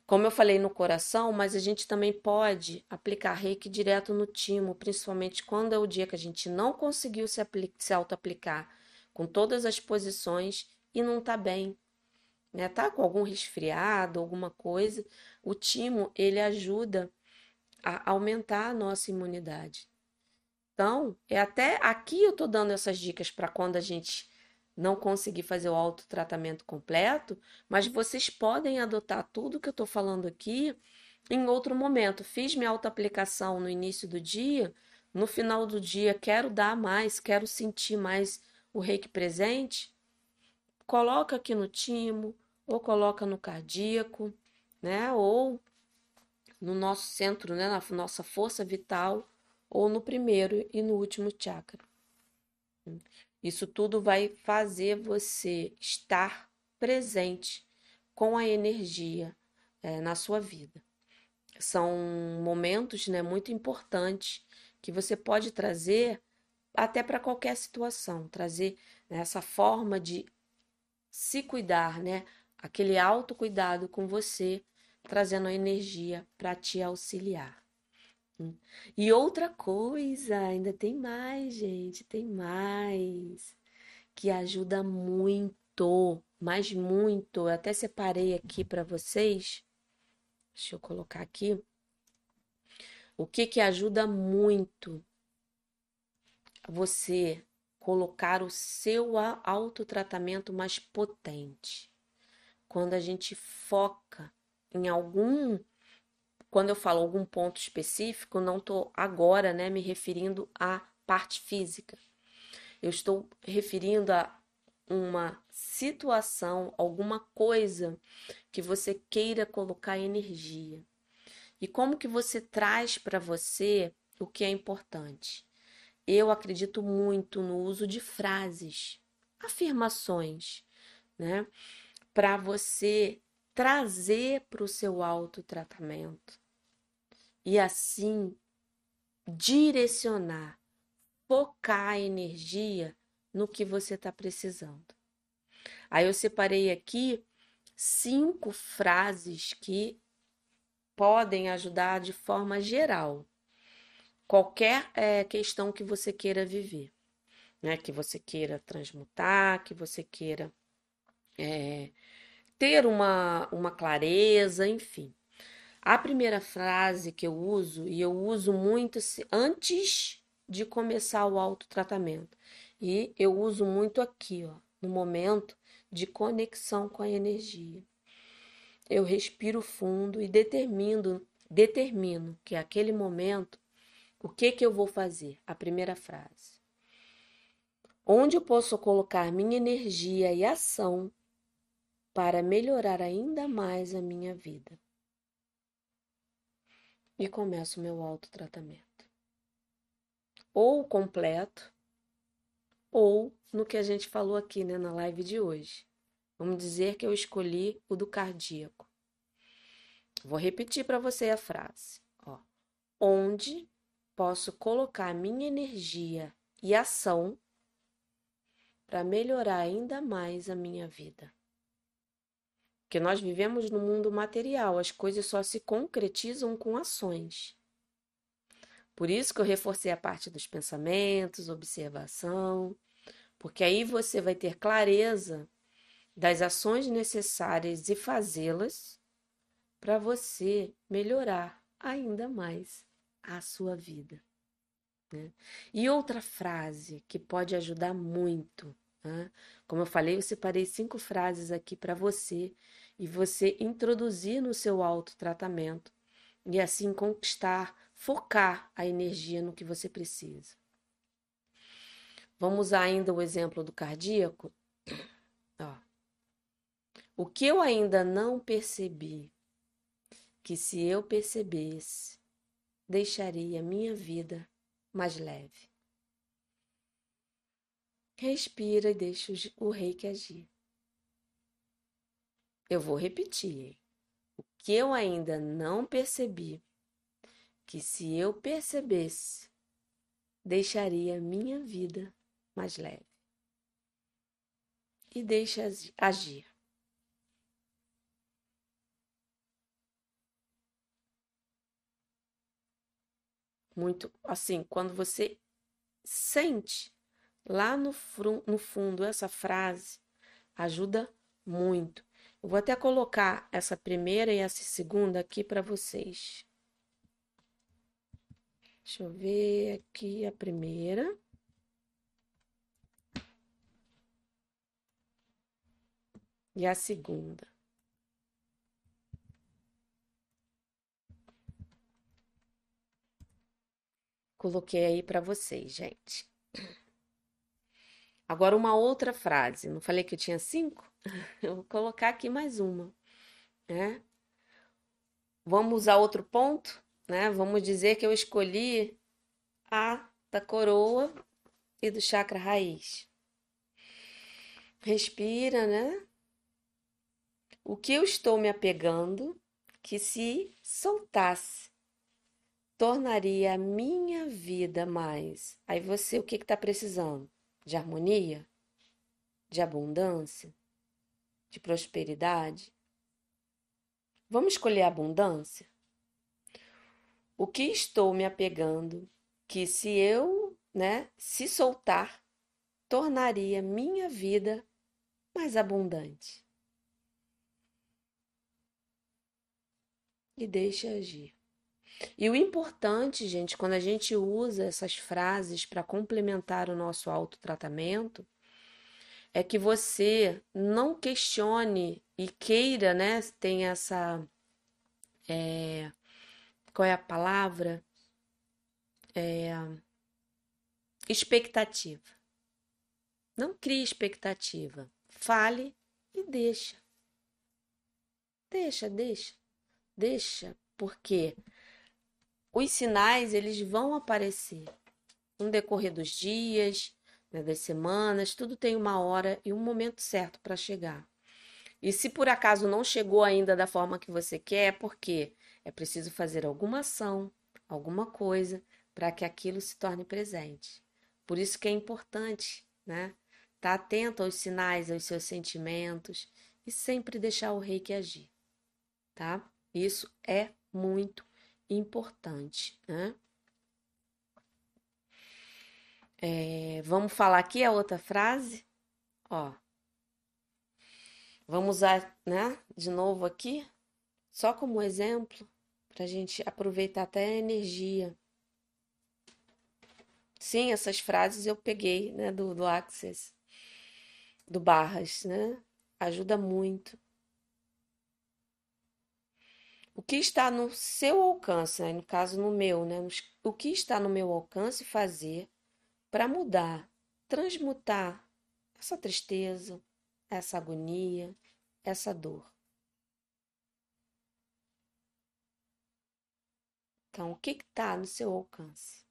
Como eu falei no coração, mas a gente também pode aplicar reiki direto no timo, principalmente quando é o dia que a gente não conseguiu se, se auto-aplicar com todas as posições e não tá bem, né? Tá com algum resfriado, alguma coisa. O timo, ele ajuda a aumentar a nossa imunidade. Então, é até aqui eu tô dando essas dicas para quando a gente não conseguir fazer o autotratamento completo, mas vocês podem adotar tudo que eu estou falando aqui em outro momento. Fiz minha autoaplicação no início do dia, no final do dia quero dar mais, quero sentir mais o reiki presente. Coloca aqui no timo, ou coloca no cardíaco, né? Ou no nosso centro, né? Na nossa força vital, ou no primeiro e no último chakra. Isso tudo vai fazer você estar presente com a energia é, na sua vida. São momentos né, muito importantes que você pode trazer até para qualquer situação, trazer né, essa forma de se cuidar, né? Aquele autocuidado com você, trazendo a energia para te auxiliar. Hum. E outra coisa, ainda tem mais, gente, tem mais, que ajuda muito, mas muito. Eu até separei aqui para vocês. Deixa eu colocar aqui. O que que ajuda muito você colocar o seu autotratamento mais potente? Quando a gente foca em algum quando eu falo algum ponto específico, não estou agora né, me referindo à parte física. Eu estou referindo a uma situação, alguma coisa que você queira colocar energia. E como que você traz para você o que é importante? Eu acredito muito no uso de frases, afirmações, né? Para você trazer para o seu autotratamento e assim direcionar, focar a energia no que você está precisando. Aí eu separei aqui cinco frases que podem ajudar de forma geral qualquer é, questão que você queira viver, né? Que você queira transmutar, que você queira é, ter uma, uma clareza, enfim. A primeira frase que eu uso, e eu uso muito antes de começar o autotratamento, e eu uso muito aqui, ó, no momento de conexão com a energia. Eu respiro fundo e determino, determino que aquele momento, o que que eu vou fazer? A primeira frase. Onde eu posso colocar minha energia e ação para melhorar ainda mais a minha vida? e começo o meu autotratamento. Ou completo, ou no que a gente falou aqui né, na live de hoje. Vamos dizer que eu escolhi o do cardíaco. Vou repetir para você a frase. Ó, onde posso colocar minha energia e ação para melhorar ainda mais a minha vida? Porque nós vivemos no mundo material, as coisas só se concretizam com ações. Por isso que eu reforcei a parte dos pensamentos, observação, porque aí você vai ter clareza das ações necessárias e fazê-las para você melhorar ainda mais a sua vida. Né? E outra frase que pode ajudar muito, né? como eu falei, eu separei cinco frases aqui para você e você introduzir no seu autotratamento e assim conquistar, focar a energia no que você precisa. Vamos usar ainda o exemplo do cardíaco. Ó. O que eu ainda não percebi, que se eu percebesse, deixaria minha vida mais leve. Respira e deixa o reiki agir. Eu vou repetir. O que eu ainda não percebi, que se eu percebesse, deixaria minha vida mais leve. E deixa agir. Muito assim, quando você sente lá no, no fundo essa frase, ajuda muito. Eu vou até colocar essa primeira e essa segunda aqui para vocês. Deixa eu ver aqui a primeira. E a segunda. Coloquei aí para vocês, gente. Agora, uma outra frase. Não falei que eu tinha cinco? Eu vou colocar aqui mais uma, né? Vamos usar outro ponto, né? Vamos dizer que eu escolhi a da coroa e do chakra raiz. Respira, né? O que eu estou me apegando que se soltasse tornaria a minha vida mais. Aí você, o que está precisando? De harmonia? De abundância? De prosperidade? Vamos escolher a abundância? O que estou me apegando que se eu, né, se soltar, tornaria minha vida mais abundante? E deixe agir. E o importante, gente, quando a gente usa essas frases para complementar o nosso autotratamento, é que você não questione e queira, né? Tem essa. É, qual é a palavra? É, expectativa. Não crie expectativa. Fale e deixa. Deixa, deixa. Deixa, porque os sinais eles vão aparecer no decorrer dos dias, né, das semanas, tudo tem uma hora e um momento certo para chegar. E se por acaso não chegou ainda da forma que você quer, é porque é preciso fazer alguma ação, alguma coisa para que aquilo se torne presente. Por isso que é importante, né? Estar tá atento aos sinais, aos seus sentimentos e sempre deixar o reiki agir, tá? Isso é muito importante, né? É, vamos falar aqui a outra frase, ó. Vamos usar, né, de novo aqui, só como exemplo, para a gente aproveitar até a energia. Sim, essas frases eu peguei, né, do, do Access, do Barras, né? Ajuda muito o que está no seu alcance, né? no caso no meu, né? o que está no meu alcance fazer para mudar, transmutar essa tristeza, essa agonia, essa dor. Então, o que está no seu alcance?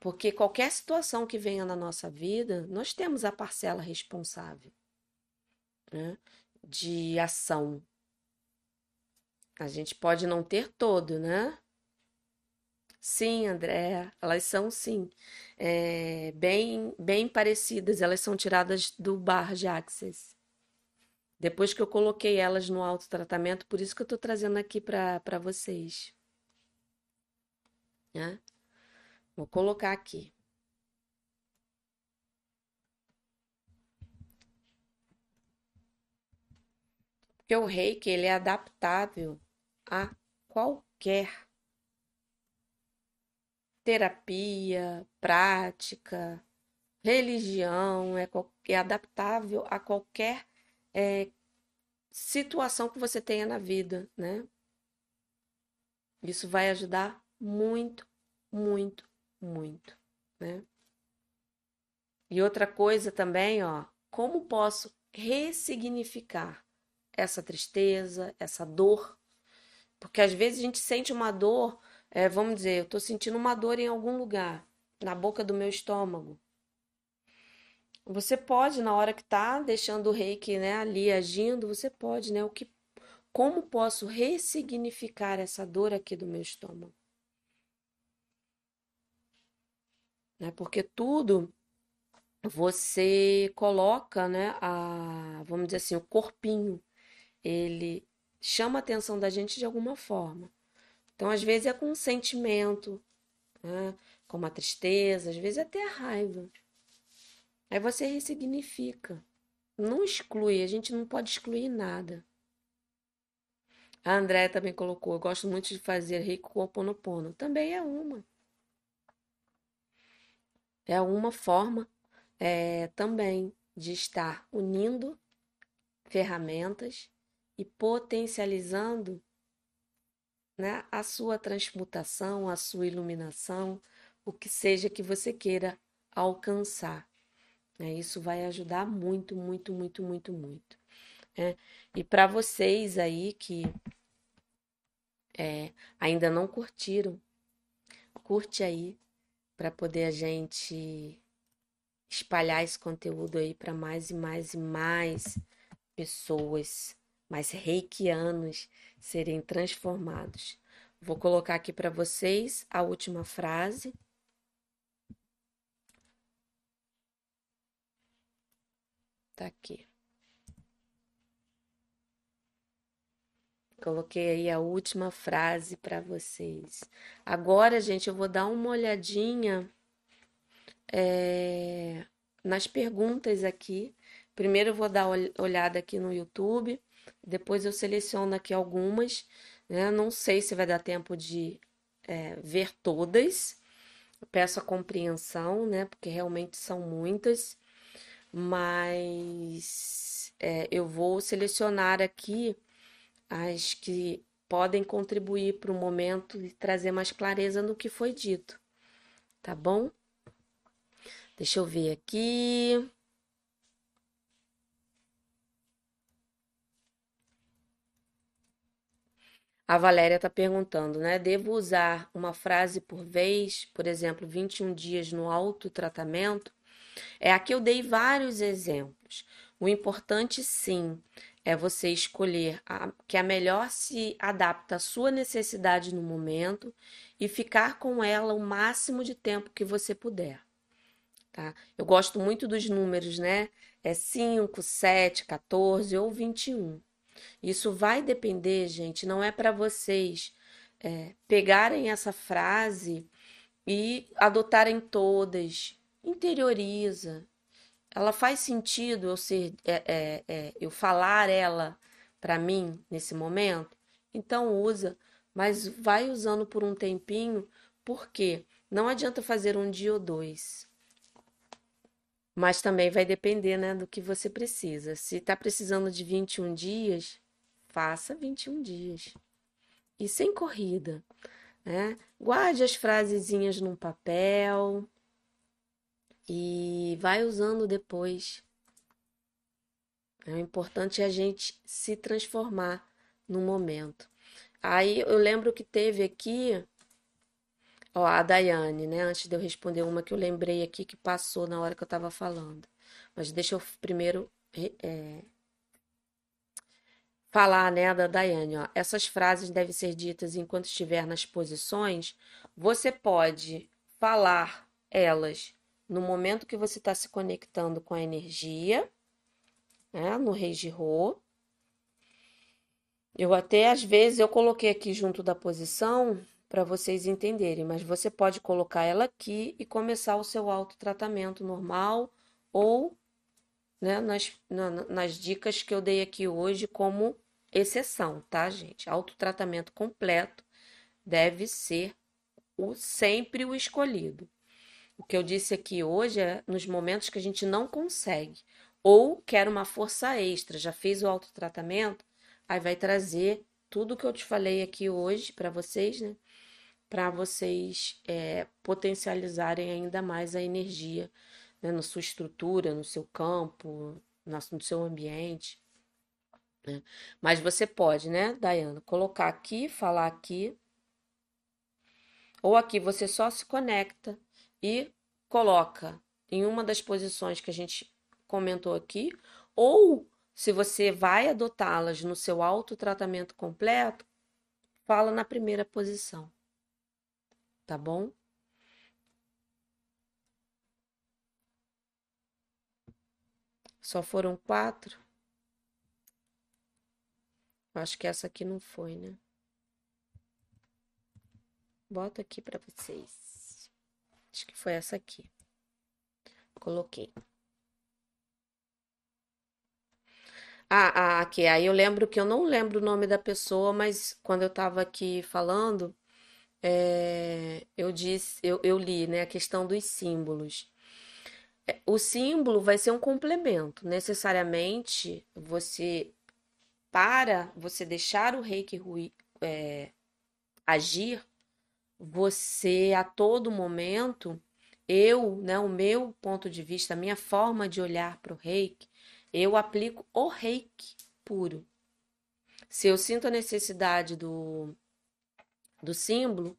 Porque qualquer situação que venha na nossa vida, nós temos a parcela responsável né? de ação, a gente pode não ter todo, né? Sim, Andréa, elas são sim é, bem, bem parecidas, elas são tiradas do bar de Access. Depois que eu coloquei elas no autotratamento, por isso que eu estou trazendo aqui para vocês. Né? Vou colocar aqui. Porque o reiki ele é adaptável a qualquer terapia, prática, religião, é, é adaptável a qualquer é, situação que você tenha na vida, né? Isso vai ajudar muito, muito, muito, né? E outra coisa também, ó, como posso ressignificar essa tristeza, essa dor. Porque às vezes a gente sente uma dor, é, vamos dizer, eu estou sentindo uma dor em algum lugar, na boca do meu estômago. Você pode, na hora que está deixando o reiki né, ali agindo, você pode, né? O que, como posso ressignificar essa dor aqui do meu estômago? Né? Porque tudo você coloca, né, a, vamos dizer assim, o corpinho, ele chama a atenção da gente de alguma forma. Então, às vezes é com um sentimento, né, como a tristeza, às vezes até a raiva. Aí você ressignifica. Não exclui, a gente não pode excluir nada. A André também colocou, eu gosto muito de fazer Reiki Ho'oponopono. Também é uma. É uma forma é, também de estar unindo ferramentas e potencializando né, a sua transmutação, a sua iluminação, o que seja que você queira alcançar. É, isso vai ajudar muito, muito, muito, muito, muito. É, e para vocês aí que é, ainda não curtiram, curte aí para poder a gente espalhar esse conteúdo aí para mais e mais e mais pessoas, mais reikianos serem transformados. Vou colocar aqui para vocês a última frase. Tá aqui. Coloquei aí a última frase para vocês. Agora, gente, eu vou dar uma olhadinha é, nas perguntas aqui. Primeiro eu vou dar olhada aqui no YouTube, depois eu seleciono aqui algumas. Né? Não sei se vai dar tempo de é, ver todas. Peço a compreensão, né? Porque realmente são muitas, mas é, eu vou selecionar aqui as que podem contribuir para o momento e trazer mais clareza no que foi dito, tá bom? Deixa eu ver aqui. A Valéria está perguntando, né? Devo usar uma frase por vez, por exemplo, 21 dias no autotratamento? É aqui eu dei vários exemplos. O importante, sim, é você escolher a que a melhor se adapta à sua necessidade no momento e ficar com ela o máximo de tempo que você puder. Tá? Eu gosto muito dos números, né? É 5, 7, 14 ou 21. Isso vai depender, gente, não é para vocês é, pegarem essa frase e adotarem todas. Interioriza, ela faz sentido eu ser, é, é, é, eu falar ela para mim nesse momento? Então usa, mas vai usando por um tempinho, porque não adianta fazer um dia ou dois. Mas também vai depender, né, do que você precisa. Se está precisando de 21 dias, faça 21 dias. E sem corrida, né? Guarde as frasezinhas num papel, e vai usando depois. É importante a gente se transformar no momento. Aí eu lembro que teve aqui, ó, a Daiane, né? Antes de eu responder uma que eu lembrei aqui que passou na hora que eu estava falando. Mas deixa eu primeiro é, falar, né, da Daiane, ó. Essas frases devem ser ditas enquanto estiver nas posições. Você pode falar elas no momento que você está se conectando com a energia, né, no Reijiro. Eu até às vezes eu coloquei aqui junto da posição para vocês entenderem, mas você pode colocar ela aqui e começar o seu autotratamento normal ou né, nas, na, nas dicas que eu dei aqui hoje como exceção, tá, gente? Autotratamento completo deve ser o sempre o escolhido. O que eu disse aqui hoje é nos momentos que a gente não consegue ou quer uma força extra, já fez o autotratamento, aí vai trazer tudo que eu te falei aqui hoje para vocês, né? Para vocês é, potencializarem ainda mais a energia né? na sua estrutura, no seu campo, no seu ambiente. Né? Mas você pode, né, Dayana, colocar aqui, falar aqui, ou aqui você só se conecta e coloca em uma das posições que a gente comentou aqui, ou se você vai adotá-las no seu autotratamento completo, fala na primeira posição. Tá bom? Só foram quatro? Acho que essa aqui não foi, né? Bota aqui para vocês. Acho que foi essa aqui. Coloquei. Ah, ah, aqui. Aí eu lembro que eu não lembro o nome da pessoa, mas quando eu estava aqui falando, é, eu disse, eu, eu li, né, a questão dos símbolos. É, o símbolo vai ser um complemento. Necessariamente, você, para você deixar o reiki é, agir, você a todo momento, eu, né, o meu ponto de vista, a minha forma de olhar para o reiki, eu aplico o reiki puro. Se eu sinto a necessidade do, do símbolo,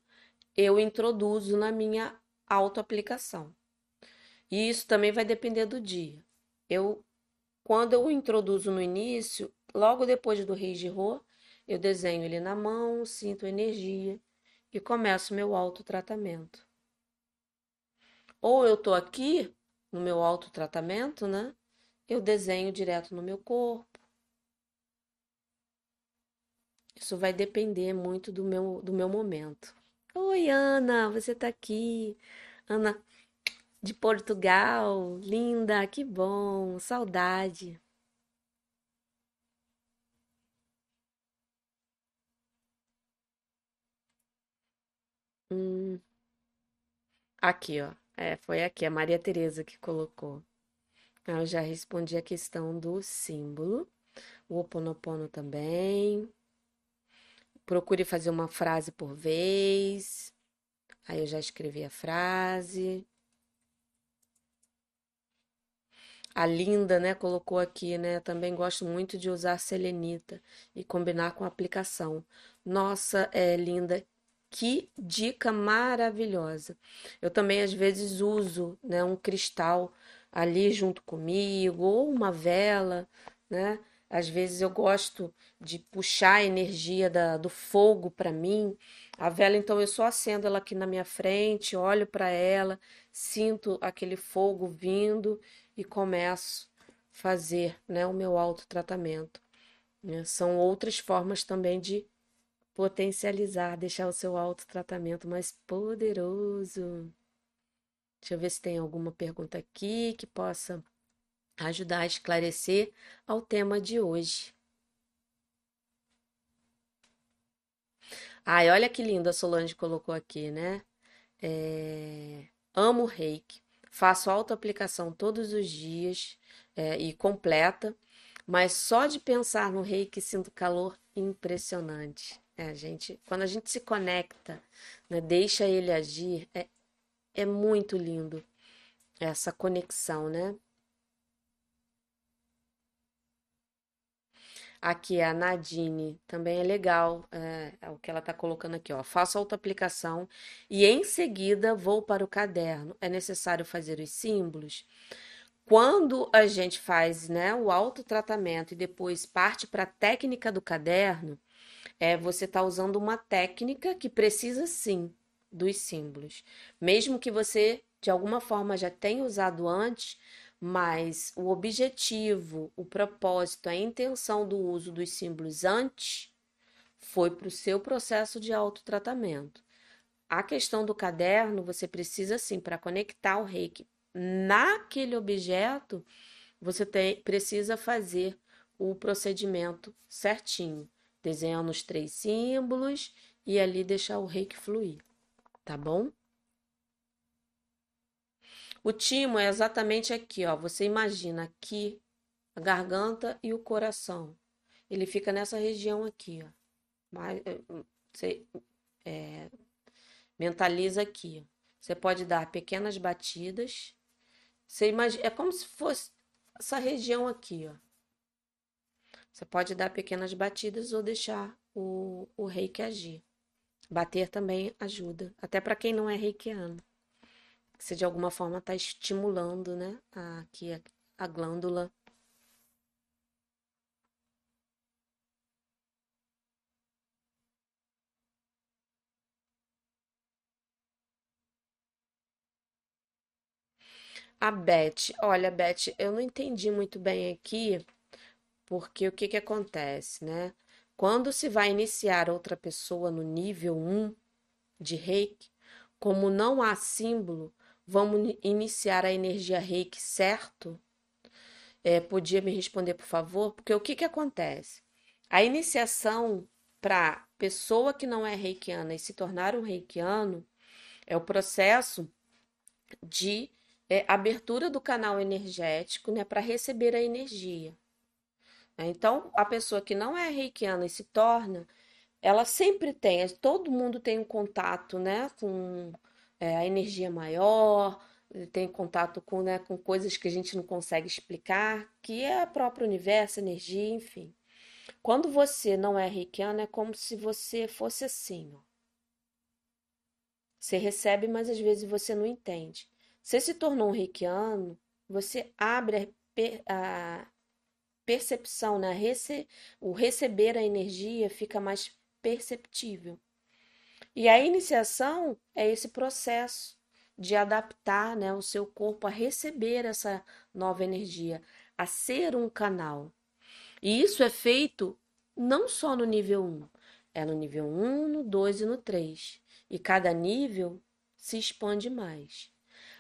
eu introduzo na minha autoaplicação. E isso também vai depender do dia. Eu, quando eu introduzo no início, logo depois do Rei de Rô, eu desenho ele na mão, sinto energia e começo meu autotratamento. Ou eu tô aqui no meu autotratamento, né? Eu desenho direto no meu corpo. Isso vai depender muito do meu, do meu momento. Oi, Ana, você tá aqui. Ana, de Portugal. Linda, que bom, saudade. Hum, aqui, ó. É, foi aqui a Maria Tereza que colocou. Eu já respondi a questão do símbolo. O Oponopono também. Procure fazer uma frase por vez. Aí eu já escrevi a frase. A Linda, né, colocou aqui, né? Também gosto muito de usar selenita e combinar com a aplicação. Nossa, é linda, que dica maravilhosa. Eu também às vezes uso, né, um cristal ali junto comigo ou uma vela, né? Às vezes eu gosto de puxar a energia da, do fogo para mim. A vela, então, eu só acendo ela aqui na minha frente, olho para ela, sinto aquele fogo vindo e começo a fazer né, o meu autotratamento. Né? São outras formas também de potencializar, deixar o seu autotratamento mais poderoso. Deixa eu ver se tem alguma pergunta aqui que possa ajudar a esclarecer ao tema de hoje. Ai, olha que lindo a Solange colocou aqui, né? É... Amo reiki. Faço autoaplicação todos os dias é, e completa, mas só de pensar no reiki sinto calor impressionante. É, gente, quando a gente se conecta, né, deixa ele agir, é, é muito lindo essa conexão, né? Aqui a Nadine também é legal, é, é o que ela está colocando aqui, ó. Faço autoaplicação e em seguida vou para o caderno. É necessário fazer os símbolos. Quando a gente faz, né, o autotratamento e depois parte para a técnica do caderno, é você está usando uma técnica que precisa sim dos símbolos. Mesmo que você de alguma forma já tenha usado antes, mas o objetivo, o propósito, a intenção do uso dos símbolos antes foi para o seu processo de autotratamento. A questão do caderno, você precisa sim, para conectar o reiki naquele objeto, você tem, precisa fazer o procedimento certinho, desenhando os três símbolos e ali deixar o reiki fluir, tá bom? O timo é exatamente aqui, ó. Você imagina aqui a garganta e o coração. Ele fica nessa região aqui, ó. Mas, eh, você é, mentaliza aqui. Você pode dar pequenas batidas. Você imagina, é como se fosse essa região aqui, ó. Você pode dar pequenas batidas ou deixar o, o reiki agir. Bater também ajuda, até para quem não é reikiano. Você de alguma forma está estimulando, né, aqui a, glândula. A Beth, olha, Beth, eu não entendi muito bem aqui, porque o que que acontece, né? Quando se vai iniciar outra pessoa no nível 1 de reiki, como não há símbolo, vamos iniciar a energia reiki certo? É, podia me responder, por favor? Porque o que, que acontece? A iniciação para pessoa que não é reikiana e se tornar um reikiano é o processo de é, abertura do canal energético né, para receber a energia. Então, a pessoa que não é reikiana e se torna, ela sempre tem, todo mundo tem um contato né, com é, a energia maior, tem contato com, né, com coisas que a gente não consegue explicar, que é o próprio universo, energia, enfim. Quando você não é reikiano, é como se você fosse assim, ó. Você recebe, mas às vezes você não entende. Você se tornou um reikiano, você abre a, a percepção, né? Rece, o receber a energia fica mais perceptível. E a iniciação é esse processo de adaptar né, o seu corpo a receber essa nova energia, a ser um canal. E isso é feito não só no nível 1, é no nível 1, no 2 e no 3. E cada nível se expande mais.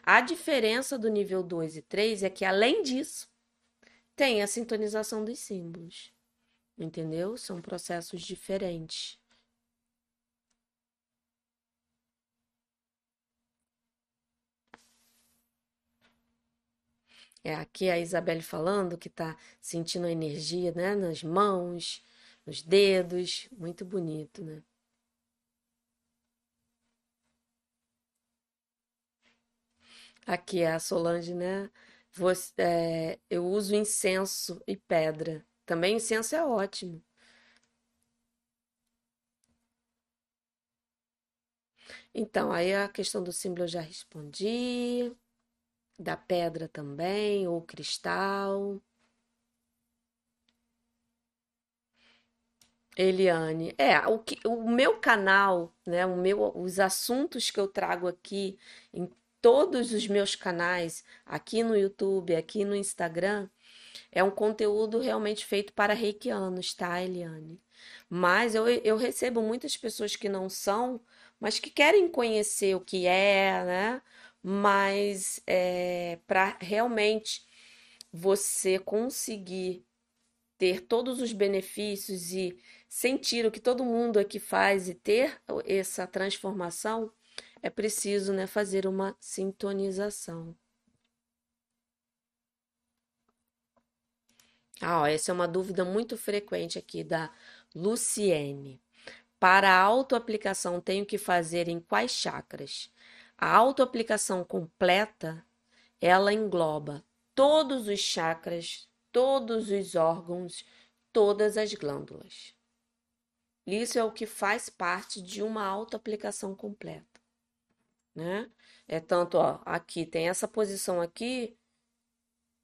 A diferença do nível 2 e 3 é que, além disso, tem a sintonização dos símbolos. Entendeu? São processos diferentes. É aqui a Isabelle falando que está sentindo a energia, né, nas mãos, nos dedos, muito bonito, né? Aqui a Solange, né? Você, é, eu uso incenso e pedra. Também incenso é ótimo. Então, aí a questão do símbolo eu já respondi da pedra também, ou cristal. Eliane, é, o, que, o meu canal, né, o meu, os assuntos que eu trago aqui em todos os meus canais, aqui no YouTube, aqui no Instagram, é um conteúdo realmente feito para reikianos, tá, Eliane? Mas eu, eu recebo muitas pessoas que não são, mas que querem conhecer o que é, né? Mas é, para realmente você conseguir ter todos os benefícios e sentir o que todo mundo aqui faz e ter essa transformação, é preciso né, fazer uma sintonização. Ah, ó, essa é uma dúvida muito frequente aqui da Luciene. Para a autoaplicação, tenho que fazer em quais chakras? A autoaplicação completa, ela engloba todos os chakras, todos os órgãos, todas as glândulas. Isso é o que faz parte de uma autoaplicação completa, né? É tanto, ó, aqui tem essa posição aqui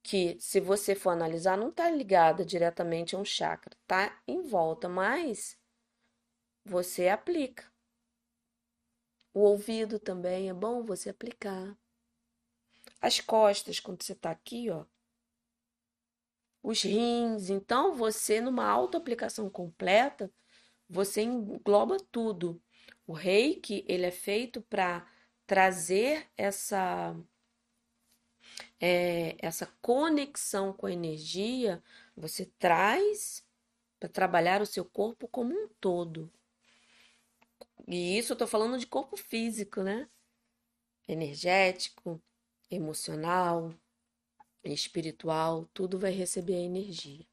que, se você for analisar, não está ligada diretamente a um chakra, tá em volta, mas você aplica. O ouvido também é bom você aplicar. As costas, quando você está aqui, ó. Os rins. Então, você, numa autoaplicação completa, você engloba tudo. O reiki, ele é feito para trazer essa é, essa conexão com a energia, você traz para trabalhar o seu corpo como um todo. E isso eu tô falando de corpo físico, né? Energético, emocional, espiritual, tudo vai receber a energia.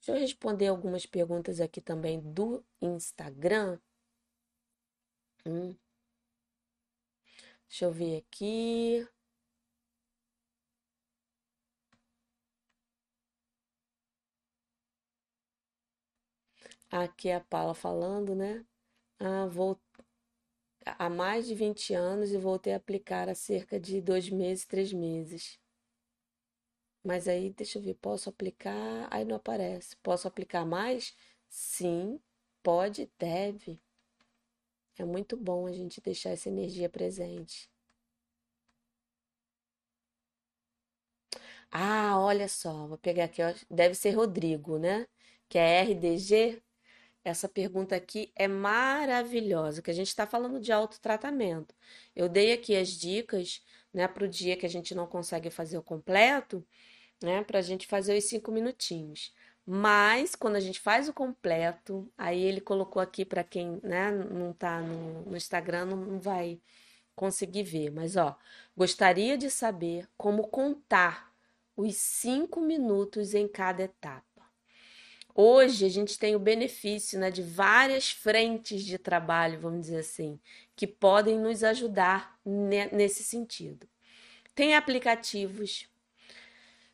Deixa eu responder algumas perguntas aqui também do Instagram. Hum. Deixa eu ver aqui. Aqui é a Paula falando, né? Ah, voltou há mais de 20 anos e voltei a aplicar há cerca de dois meses, três meses. Mas aí, deixa eu ver, posso aplicar? Aí não aparece. Posso aplicar mais? Sim, pode, deve. É muito bom a gente deixar essa energia presente. Ah, olha só, vou pegar aqui, deve ser Rodrigo, né? Que é RDG. Essa pergunta aqui é maravilhosa, que a gente está falando de autotratamento. Eu dei aqui as dicas, né, para o dia que a gente não consegue fazer o completo, né, para a gente fazer os cinco minutinhos. Mas quando a gente faz o completo, aí ele colocou aqui para quem, né, não está no, no Instagram, não, vai conseguir ver. Mas ó, gostaria de saber como contar os cinco minutos em cada etapa. Hoje a gente tem o benefício né, de várias frentes de trabalho, vamos dizer assim, que podem nos ajudar nesse sentido. Tem aplicativos,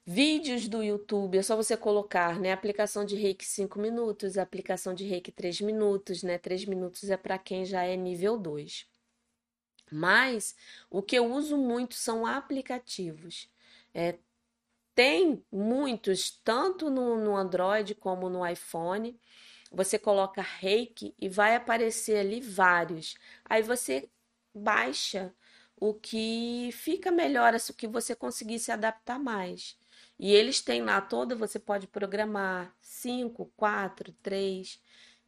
vídeos do YouTube, é só você colocar, né, aplicação de Reiki 5 minutos, aplicação de Reiki 3 minutos, né? 3 minutos é para quem já é nível 2. Mas o que eu uso muito são aplicativos. É, tem muitos, tanto no, no Android como no iPhone. Você coloca Reiki e vai aparecer ali vários. Aí você baixa o que fica melhor, o que você conseguir se adaptar mais. E eles têm lá toda, você pode programar 5, 4, 3.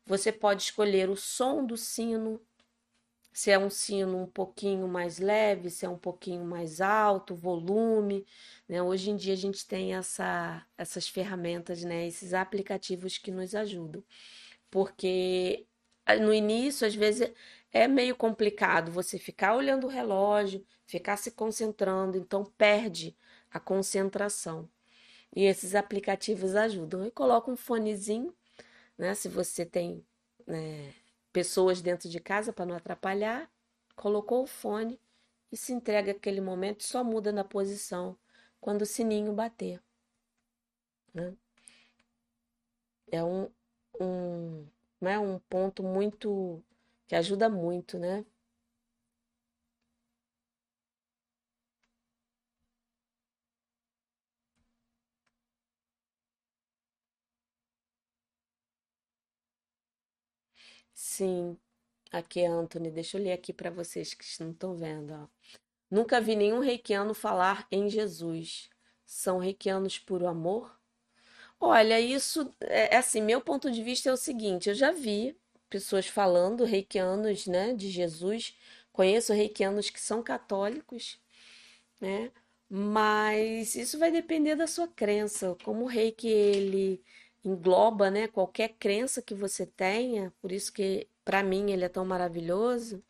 Você pode escolher o som do sino, se é um sino um pouquinho mais leve, se é um pouquinho mais alto, volume. Né? Hoje em dia a gente tem essa, essas ferramentas, né? esses aplicativos que nos ajudam. Porque no início, às vezes, é meio complicado você ficar olhando o relógio, ficar se concentrando, então perde a concentração. E esses aplicativos ajudam. E coloca um fonezinho, né? Se você tem né, pessoas dentro de casa para não atrapalhar, colocou o fone e se entrega aquele momento, só muda na posição quando o sininho bater. Né? É um, um, é um ponto muito que ajuda muito, né? Sim, aqui é Anthony, deixa eu ler aqui para vocês que não estão vendo, ó. Nunca vi nenhum reikiano falar em Jesus. São reikianos por amor? Olha, isso é, é assim, meu ponto de vista é o seguinte, eu já vi pessoas falando reikianos, né, de Jesus. Conheço reikianos que são católicos, né? Mas isso vai depender da sua crença, como o reiki ele engloba, né, qualquer crença que você tenha, por isso que para mim ele é tão maravilhoso.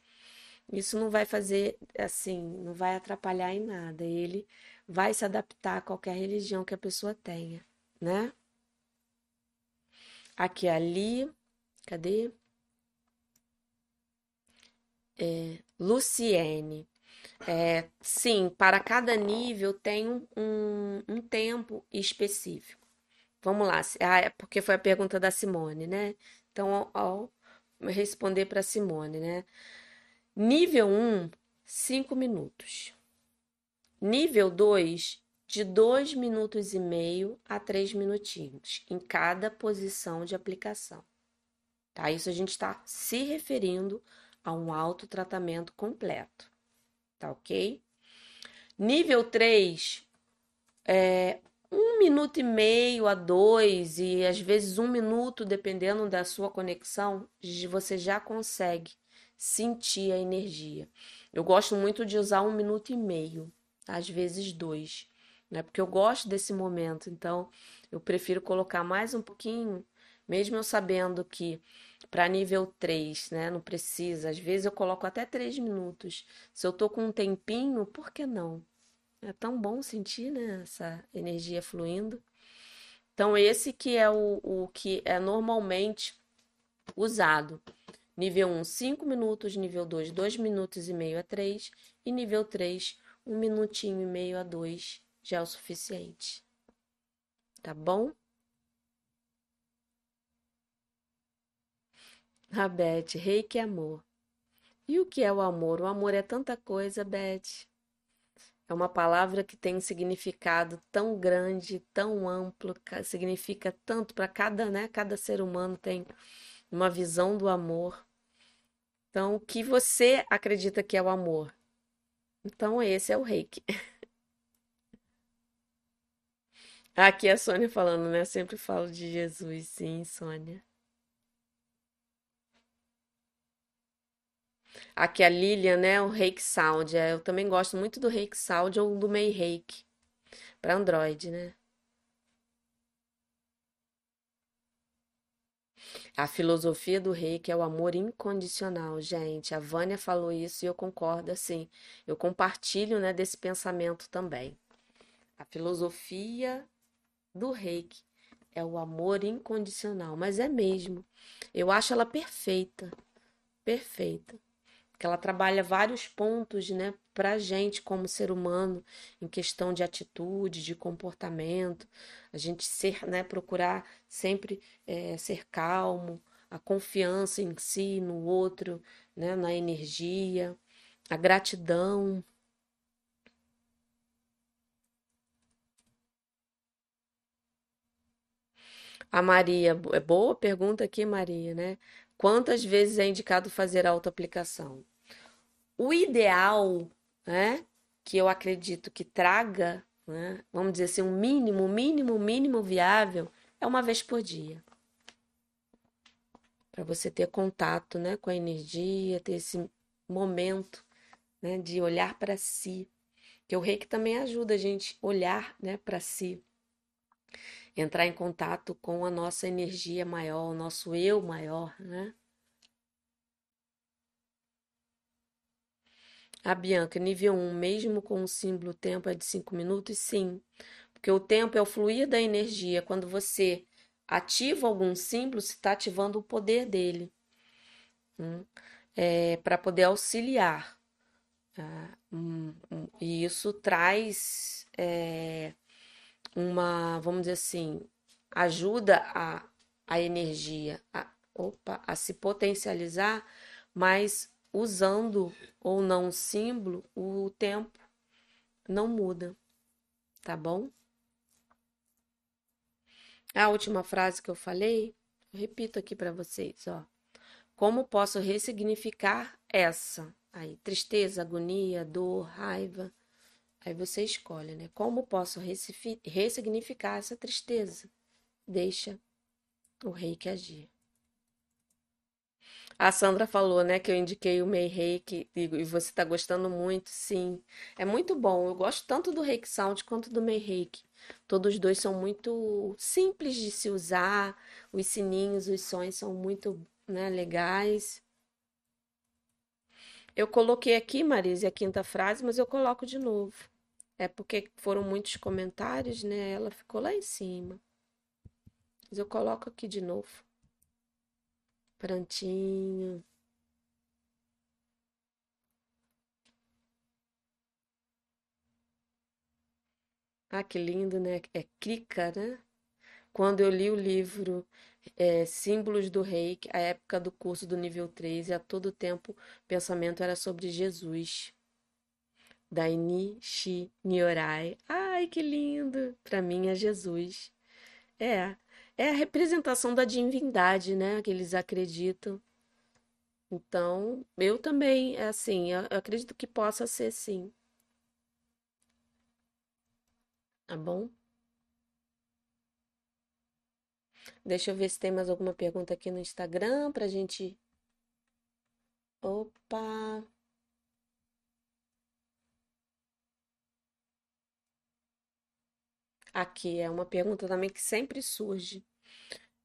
Isso não vai fazer assim, não vai atrapalhar em nada. Ele vai se adaptar a qualquer religião que a pessoa tenha, né? Aqui ali, cadê? É, Luciene. É, sim, para cada nível tem um, um, um tempo específico. Vamos lá, ah, é porque foi a pergunta da Simone, né? Então, ó, responder para Simone, né? Nível 1, 5 minutos. Nível 2, de 2 minutos e meio a 3 minutinhos em cada posição de aplicação. Tá? Isso a gente está se referindo a um autotratamento completo. Tá ok? Nível 3, é, um minuto e meio a dois, e às vezes um minuto, dependendo da sua conexão, você já consegue sentir a energia. Eu gosto muito de usar um minuto e meio, às vezes dois, né? Porque eu gosto desse momento, então eu prefiro colocar mais um pouquinho, mesmo eu sabendo que para nível 3, né? Não precisa. Às vezes eu coloco até três minutos. Se eu tô com um tempinho, por que não? É tão bom sentir, né, essa energia fluindo. Então, esse que é o, o que é normalmente usado. Nível 1, 5 minutos. Nível 2, 2 minutos e meio a 3. E nível 3, 1 minutinho e meio a 2 já é o suficiente. Tá bom? A Beth, reiki é amor. E o que é o amor? O amor é tanta coisa, Beth. É uma palavra que tem um significado tão grande, tão amplo, significa tanto para cada, né? Cada ser humano tem uma visão do amor. Então, o que você acredita que é o amor? Então, esse é o reiki. Aqui a Sônia falando, né? Eu sempre falo de Jesus, sim, Sônia. Aqui a Lilian, né? O Reiki Sound. É, eu também gosto muito do Reiki Sound ou do Mei Reiki para Android, né? A filosofia do reiki é o amor incondicional, gente. A Vânia falou isso e eu concordo, assim. Eu compartilho, né, desse pensamento também. A filosofia do reiki é o amor incondicional, mas é mesmo. Eu acho ela perfeita, perfeita que ela trabalha vários pontos, né, para gente como ser humano, em questão de atitude, de comportamento, a gente ser, né, procurar sempre é, ser calmo, a confiança em si, no outro, né, na energia, a gratidão. A Maria, é boa pergunta aqui, Maria, né? Quantas vezes é indicado fazer autoaplicação? O ideal, né, que eu acredito que traga, né, vamos dizer assim, um mínimo, mínimo, mínimo viável, é uma vez por dia. Para você ter contato, né, com a energia, ter esse momento, né, de olhar para si. Que o reiki também ajuda a gente olhar, né, para si. Entrar em contato com a nossa energia maior, o nosso eu maior, né? A Bianca, nível 1, mesmo com o símbolo tempo é de 5 minutos? Sim, porque o tempo é o fluir da energia. Quando você ativa algum símbolo, você está ativando o poder dele hum, é, para poder auxiliar. Tá? Hum, hum, e isso traz é, uma, vamos dizer assim, ajuda a, a energia a, opa, a se potencializar, mas usando ou não o símbolo, o tempo não muda, tá bom? A última frase que eu falei, eu repito aqui para vocês, ó. Como posso ressignificar essa? Aí, tristeza, agonia, dor, raiva. Aí você escolhe, né? Como posso ressignificar essa tristeza? Deixa o rei que agir. A Sandra falou, né, que eu indiquei o Mei Reiki e você está gostando muito, sim. É muito bom. Eu gosto tanto do Reiki Sound quanto do Mei Reiki. Todos os dois são muito simples de se usar. Os sininhos, os sons são muito, né, legais. Eu coloquei aqui, Marise, a quinta frase, mas eu coloco de novo. É porque foram muitos comentários, né? Ela ficou lá em cima. Mas eu coloco aqui de novo. Prontinho. Ah, que lindo, né? É Krika, né? Quando eu li o livro é, Símbolos do Reiki, a época do curso do nível 3, e a todo tempo o pensamento era sobre Jesus. Da Nishi Nyorai. Ai, que lindo! Para mim é Jesus. É, é a representação da divindade, né? Que eles acreditam. Então, eu também, é assim, eu acredito que possa ser sim. Tá bom? Deixa eu ver se tem mais alguma pergunta aqui no Instagram pra gente. Opa! Aqui é uma pergunta também que sempre surge.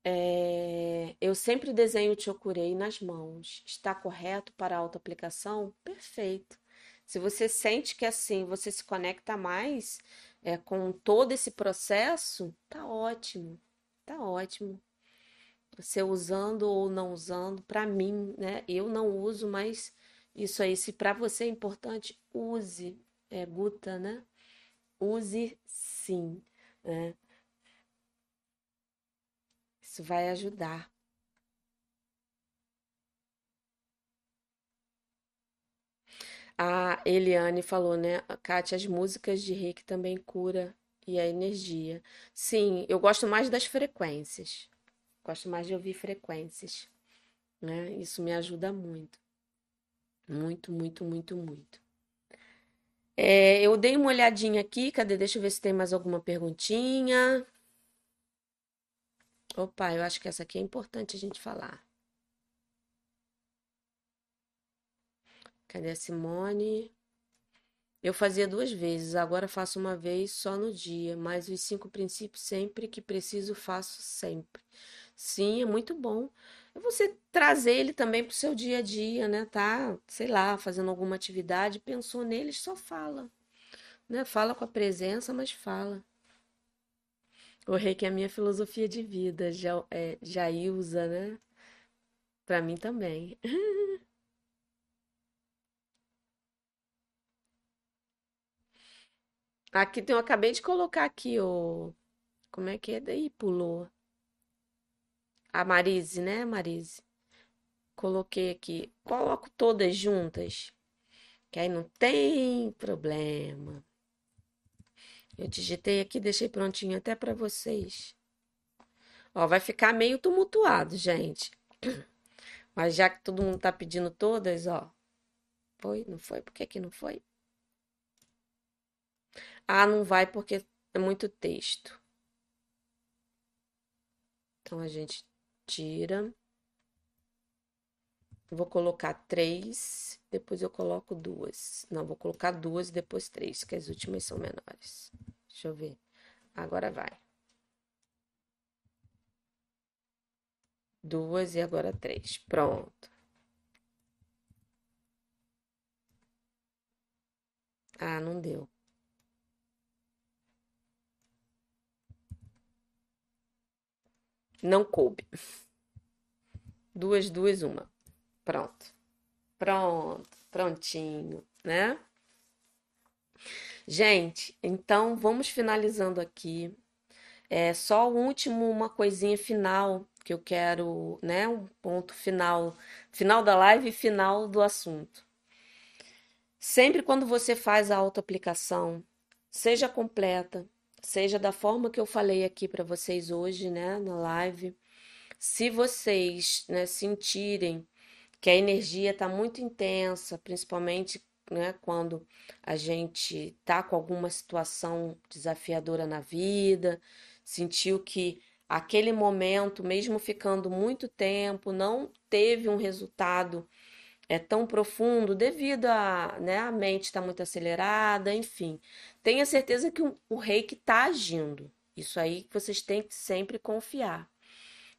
É, eu sempre desenho o Chokurei nas mãos. Está correto para autoaplicação? Perfeito. Se você sente que assim você se conecta mais é, com todo esse processo, tá ótimo, tá ótimo. Você usando ou não usando, para mim, né? Eu não uso, mas isso aí, se para você é importante, use, é Guta, né? Use sim né? Isso vai ajudar. A Eliane falou, né? Kátia, as músicas de Rick também cura e a energia. Sim, eu gosto mais das frequências. Gosto mais de ouvir frequências. Né? Isso me ajuda muito. Muito, muito, muito, muito. É, eu dei uma olhadinha aqui, cadê? Deixa eu ver se tem mais alguma perguntinha. Opa, eu acho que essa aqui é importante a gente falar. Cadê a Simone? Eu fazia duas vezes, agora faço uma vez só no dia, mas os cinco princípios sempre que preciso faço sempre. Sim, é muito bom. Você trazer ele também para o seu dia a dia, né? Tá, sei lá, fazendo alguma atividade, pensou nele, só fala, né? Fala com a presença, mas fala. O reiki é a minha filosofia de vida, já, é, usa, né? Para mim também. Aqui tem, eu acabei de colocar aqui o. Como é que é? Daí pulou. A Marise, né, Marise? Coloquei aqui. Coloco todas juntas. Que aí não tem problema. Eu digitei aqui, deixei prontinho até para vocês. Ó, vai ficar meio tumultuado, gente. Mas já que todo mundo tá pedindo todas, ó. Foi? Não foi? Por que que não foi? Ah, não vai porque é muito texto. Então a gente tira. Vou colocar três, depois eu coloco duas. Não, vou colocar duas e depois três, que as últimas são menores. Deixa eu ver. Agora vai. Duas e agora três. Pronto. Ah, não deu. Não coube. Duas, duas, uma. Pronto. Pronto. Prontinho, né? Gente, então vamos finalizando aqui. É só o último, uma coisinha final que eu quero, né? Um ponto final, final da live final do assunto. Sempre quando você faz a autoaplicação, seja completa, seja da forma que eu falei aqui para vocês hoje, né, na live. Se vocês, né, sentirem que a energia está muito intensa, principalmente né, quando a gente tá com alguma situação desafiadora na vida, sentiu que aquele momento, mesmo ficando muito tempo, não teve um resultado é tão profundo devido a, né, a mente está muito acelerada, enfim. Tenha certeza que o, reiki está agindo. Isso aí vocês têm que sempre confiar.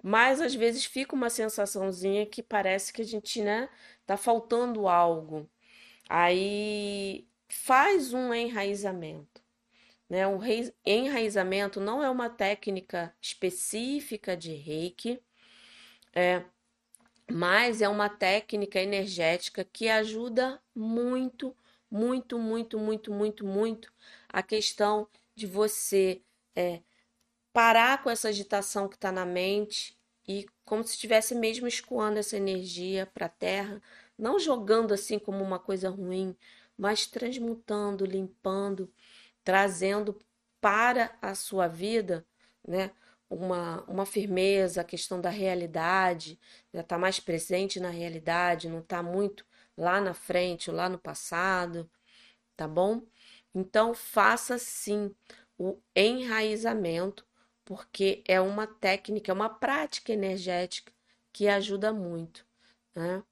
Mas às vezes fica uma sensaçãozinha que parece que a gente, né, tá faltando algo. Aí faz um enraizamento. Né? Um enraizamento não é uma técnica específica de reiki, é, mas é uma técnica energética que ajuda muito, muito, muito, muito, muito, muito a questão de você é, parar com essa agitação que está na mente e como se estivesse mesmo escoando essa energia para a terra, não jogando assim como uma coisa ruim, mas transmutando, limpando, trazendo para a sua vida, né, uma, uma firmeza, a questão da realidade, já está mais presente na realidade, não está muito lá na frente ou lá no passado, tá bom? Então, faça sim o enraizamento, porque é uma técnica, é uma prática energética que ajuda muito, né?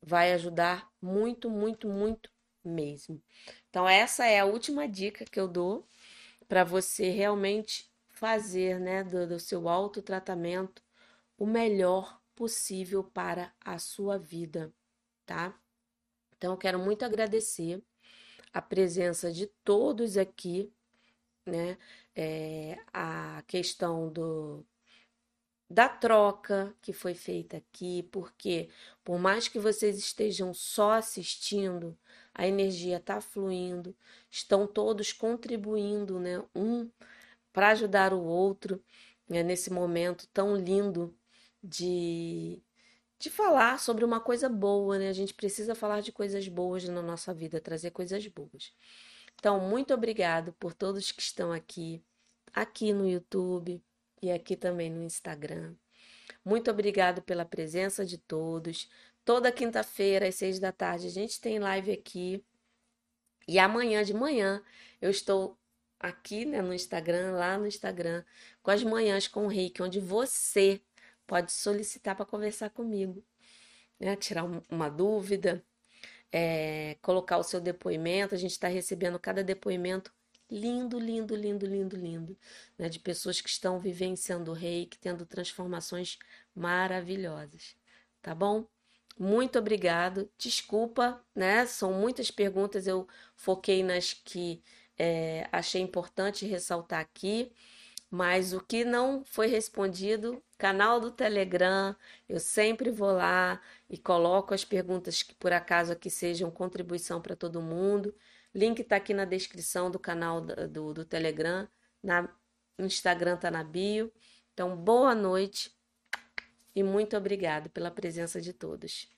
Vai ajudar muito, muito, muito mesmo. Então, essa é a última dica que eu dou para você realmente fazer né, do, do seu autotratamento o melhor possível para a sua vida, tá? Então, eu quero muito agradecer a presença de todos aqui, né? É, a questão do, da troca que foi feita aqui, porque por mais que vocês estejam só assistindo, a energia está fluindo, estão todos contribuindo, né? Um para ajudar o outro né, nesse momento tão lindo de, de falar sobre uma coisa boa, né? A gente precisa falar de coisas boas na nossa vida, trazer coisas boas. Então, muito obrigado por todos que estão aqui, aqui no YouTube e aqui também no Instagram. Muito obrigado pela presença de todos. Toda quinta-feira, às seis da tarde, a gente tem live aqui. E amanhã de manhã eu estou aqui né, no Instagram, lá no Instagram, com as manhãs com o Reiki, onde você pode solicitar para conversar comigo, né, tirar uma dúvida, é, colocar o seu depoimento. A gente está recebendo cada depoimento lindo, lindo, lindo, lindo, lindo, né, de pessoas que estão vivenciando o reiki, tendo transformações maravilhosas, tá bom? Muito obrigado. Desculpa, né? São muitas perguntas, eu foquei nas que é, achei importante ressaltar aqui, mas o que não foi respondido, canal do Telegram, eu sempre vou lá e coloco as perguntas que por acaso aqui sejam contribuição para todo mundo. Link está aqui na descrição do canal do, do Telegram, na, no Instagram está na bio. Então, boa noite e muito obrigado pela presença de todos.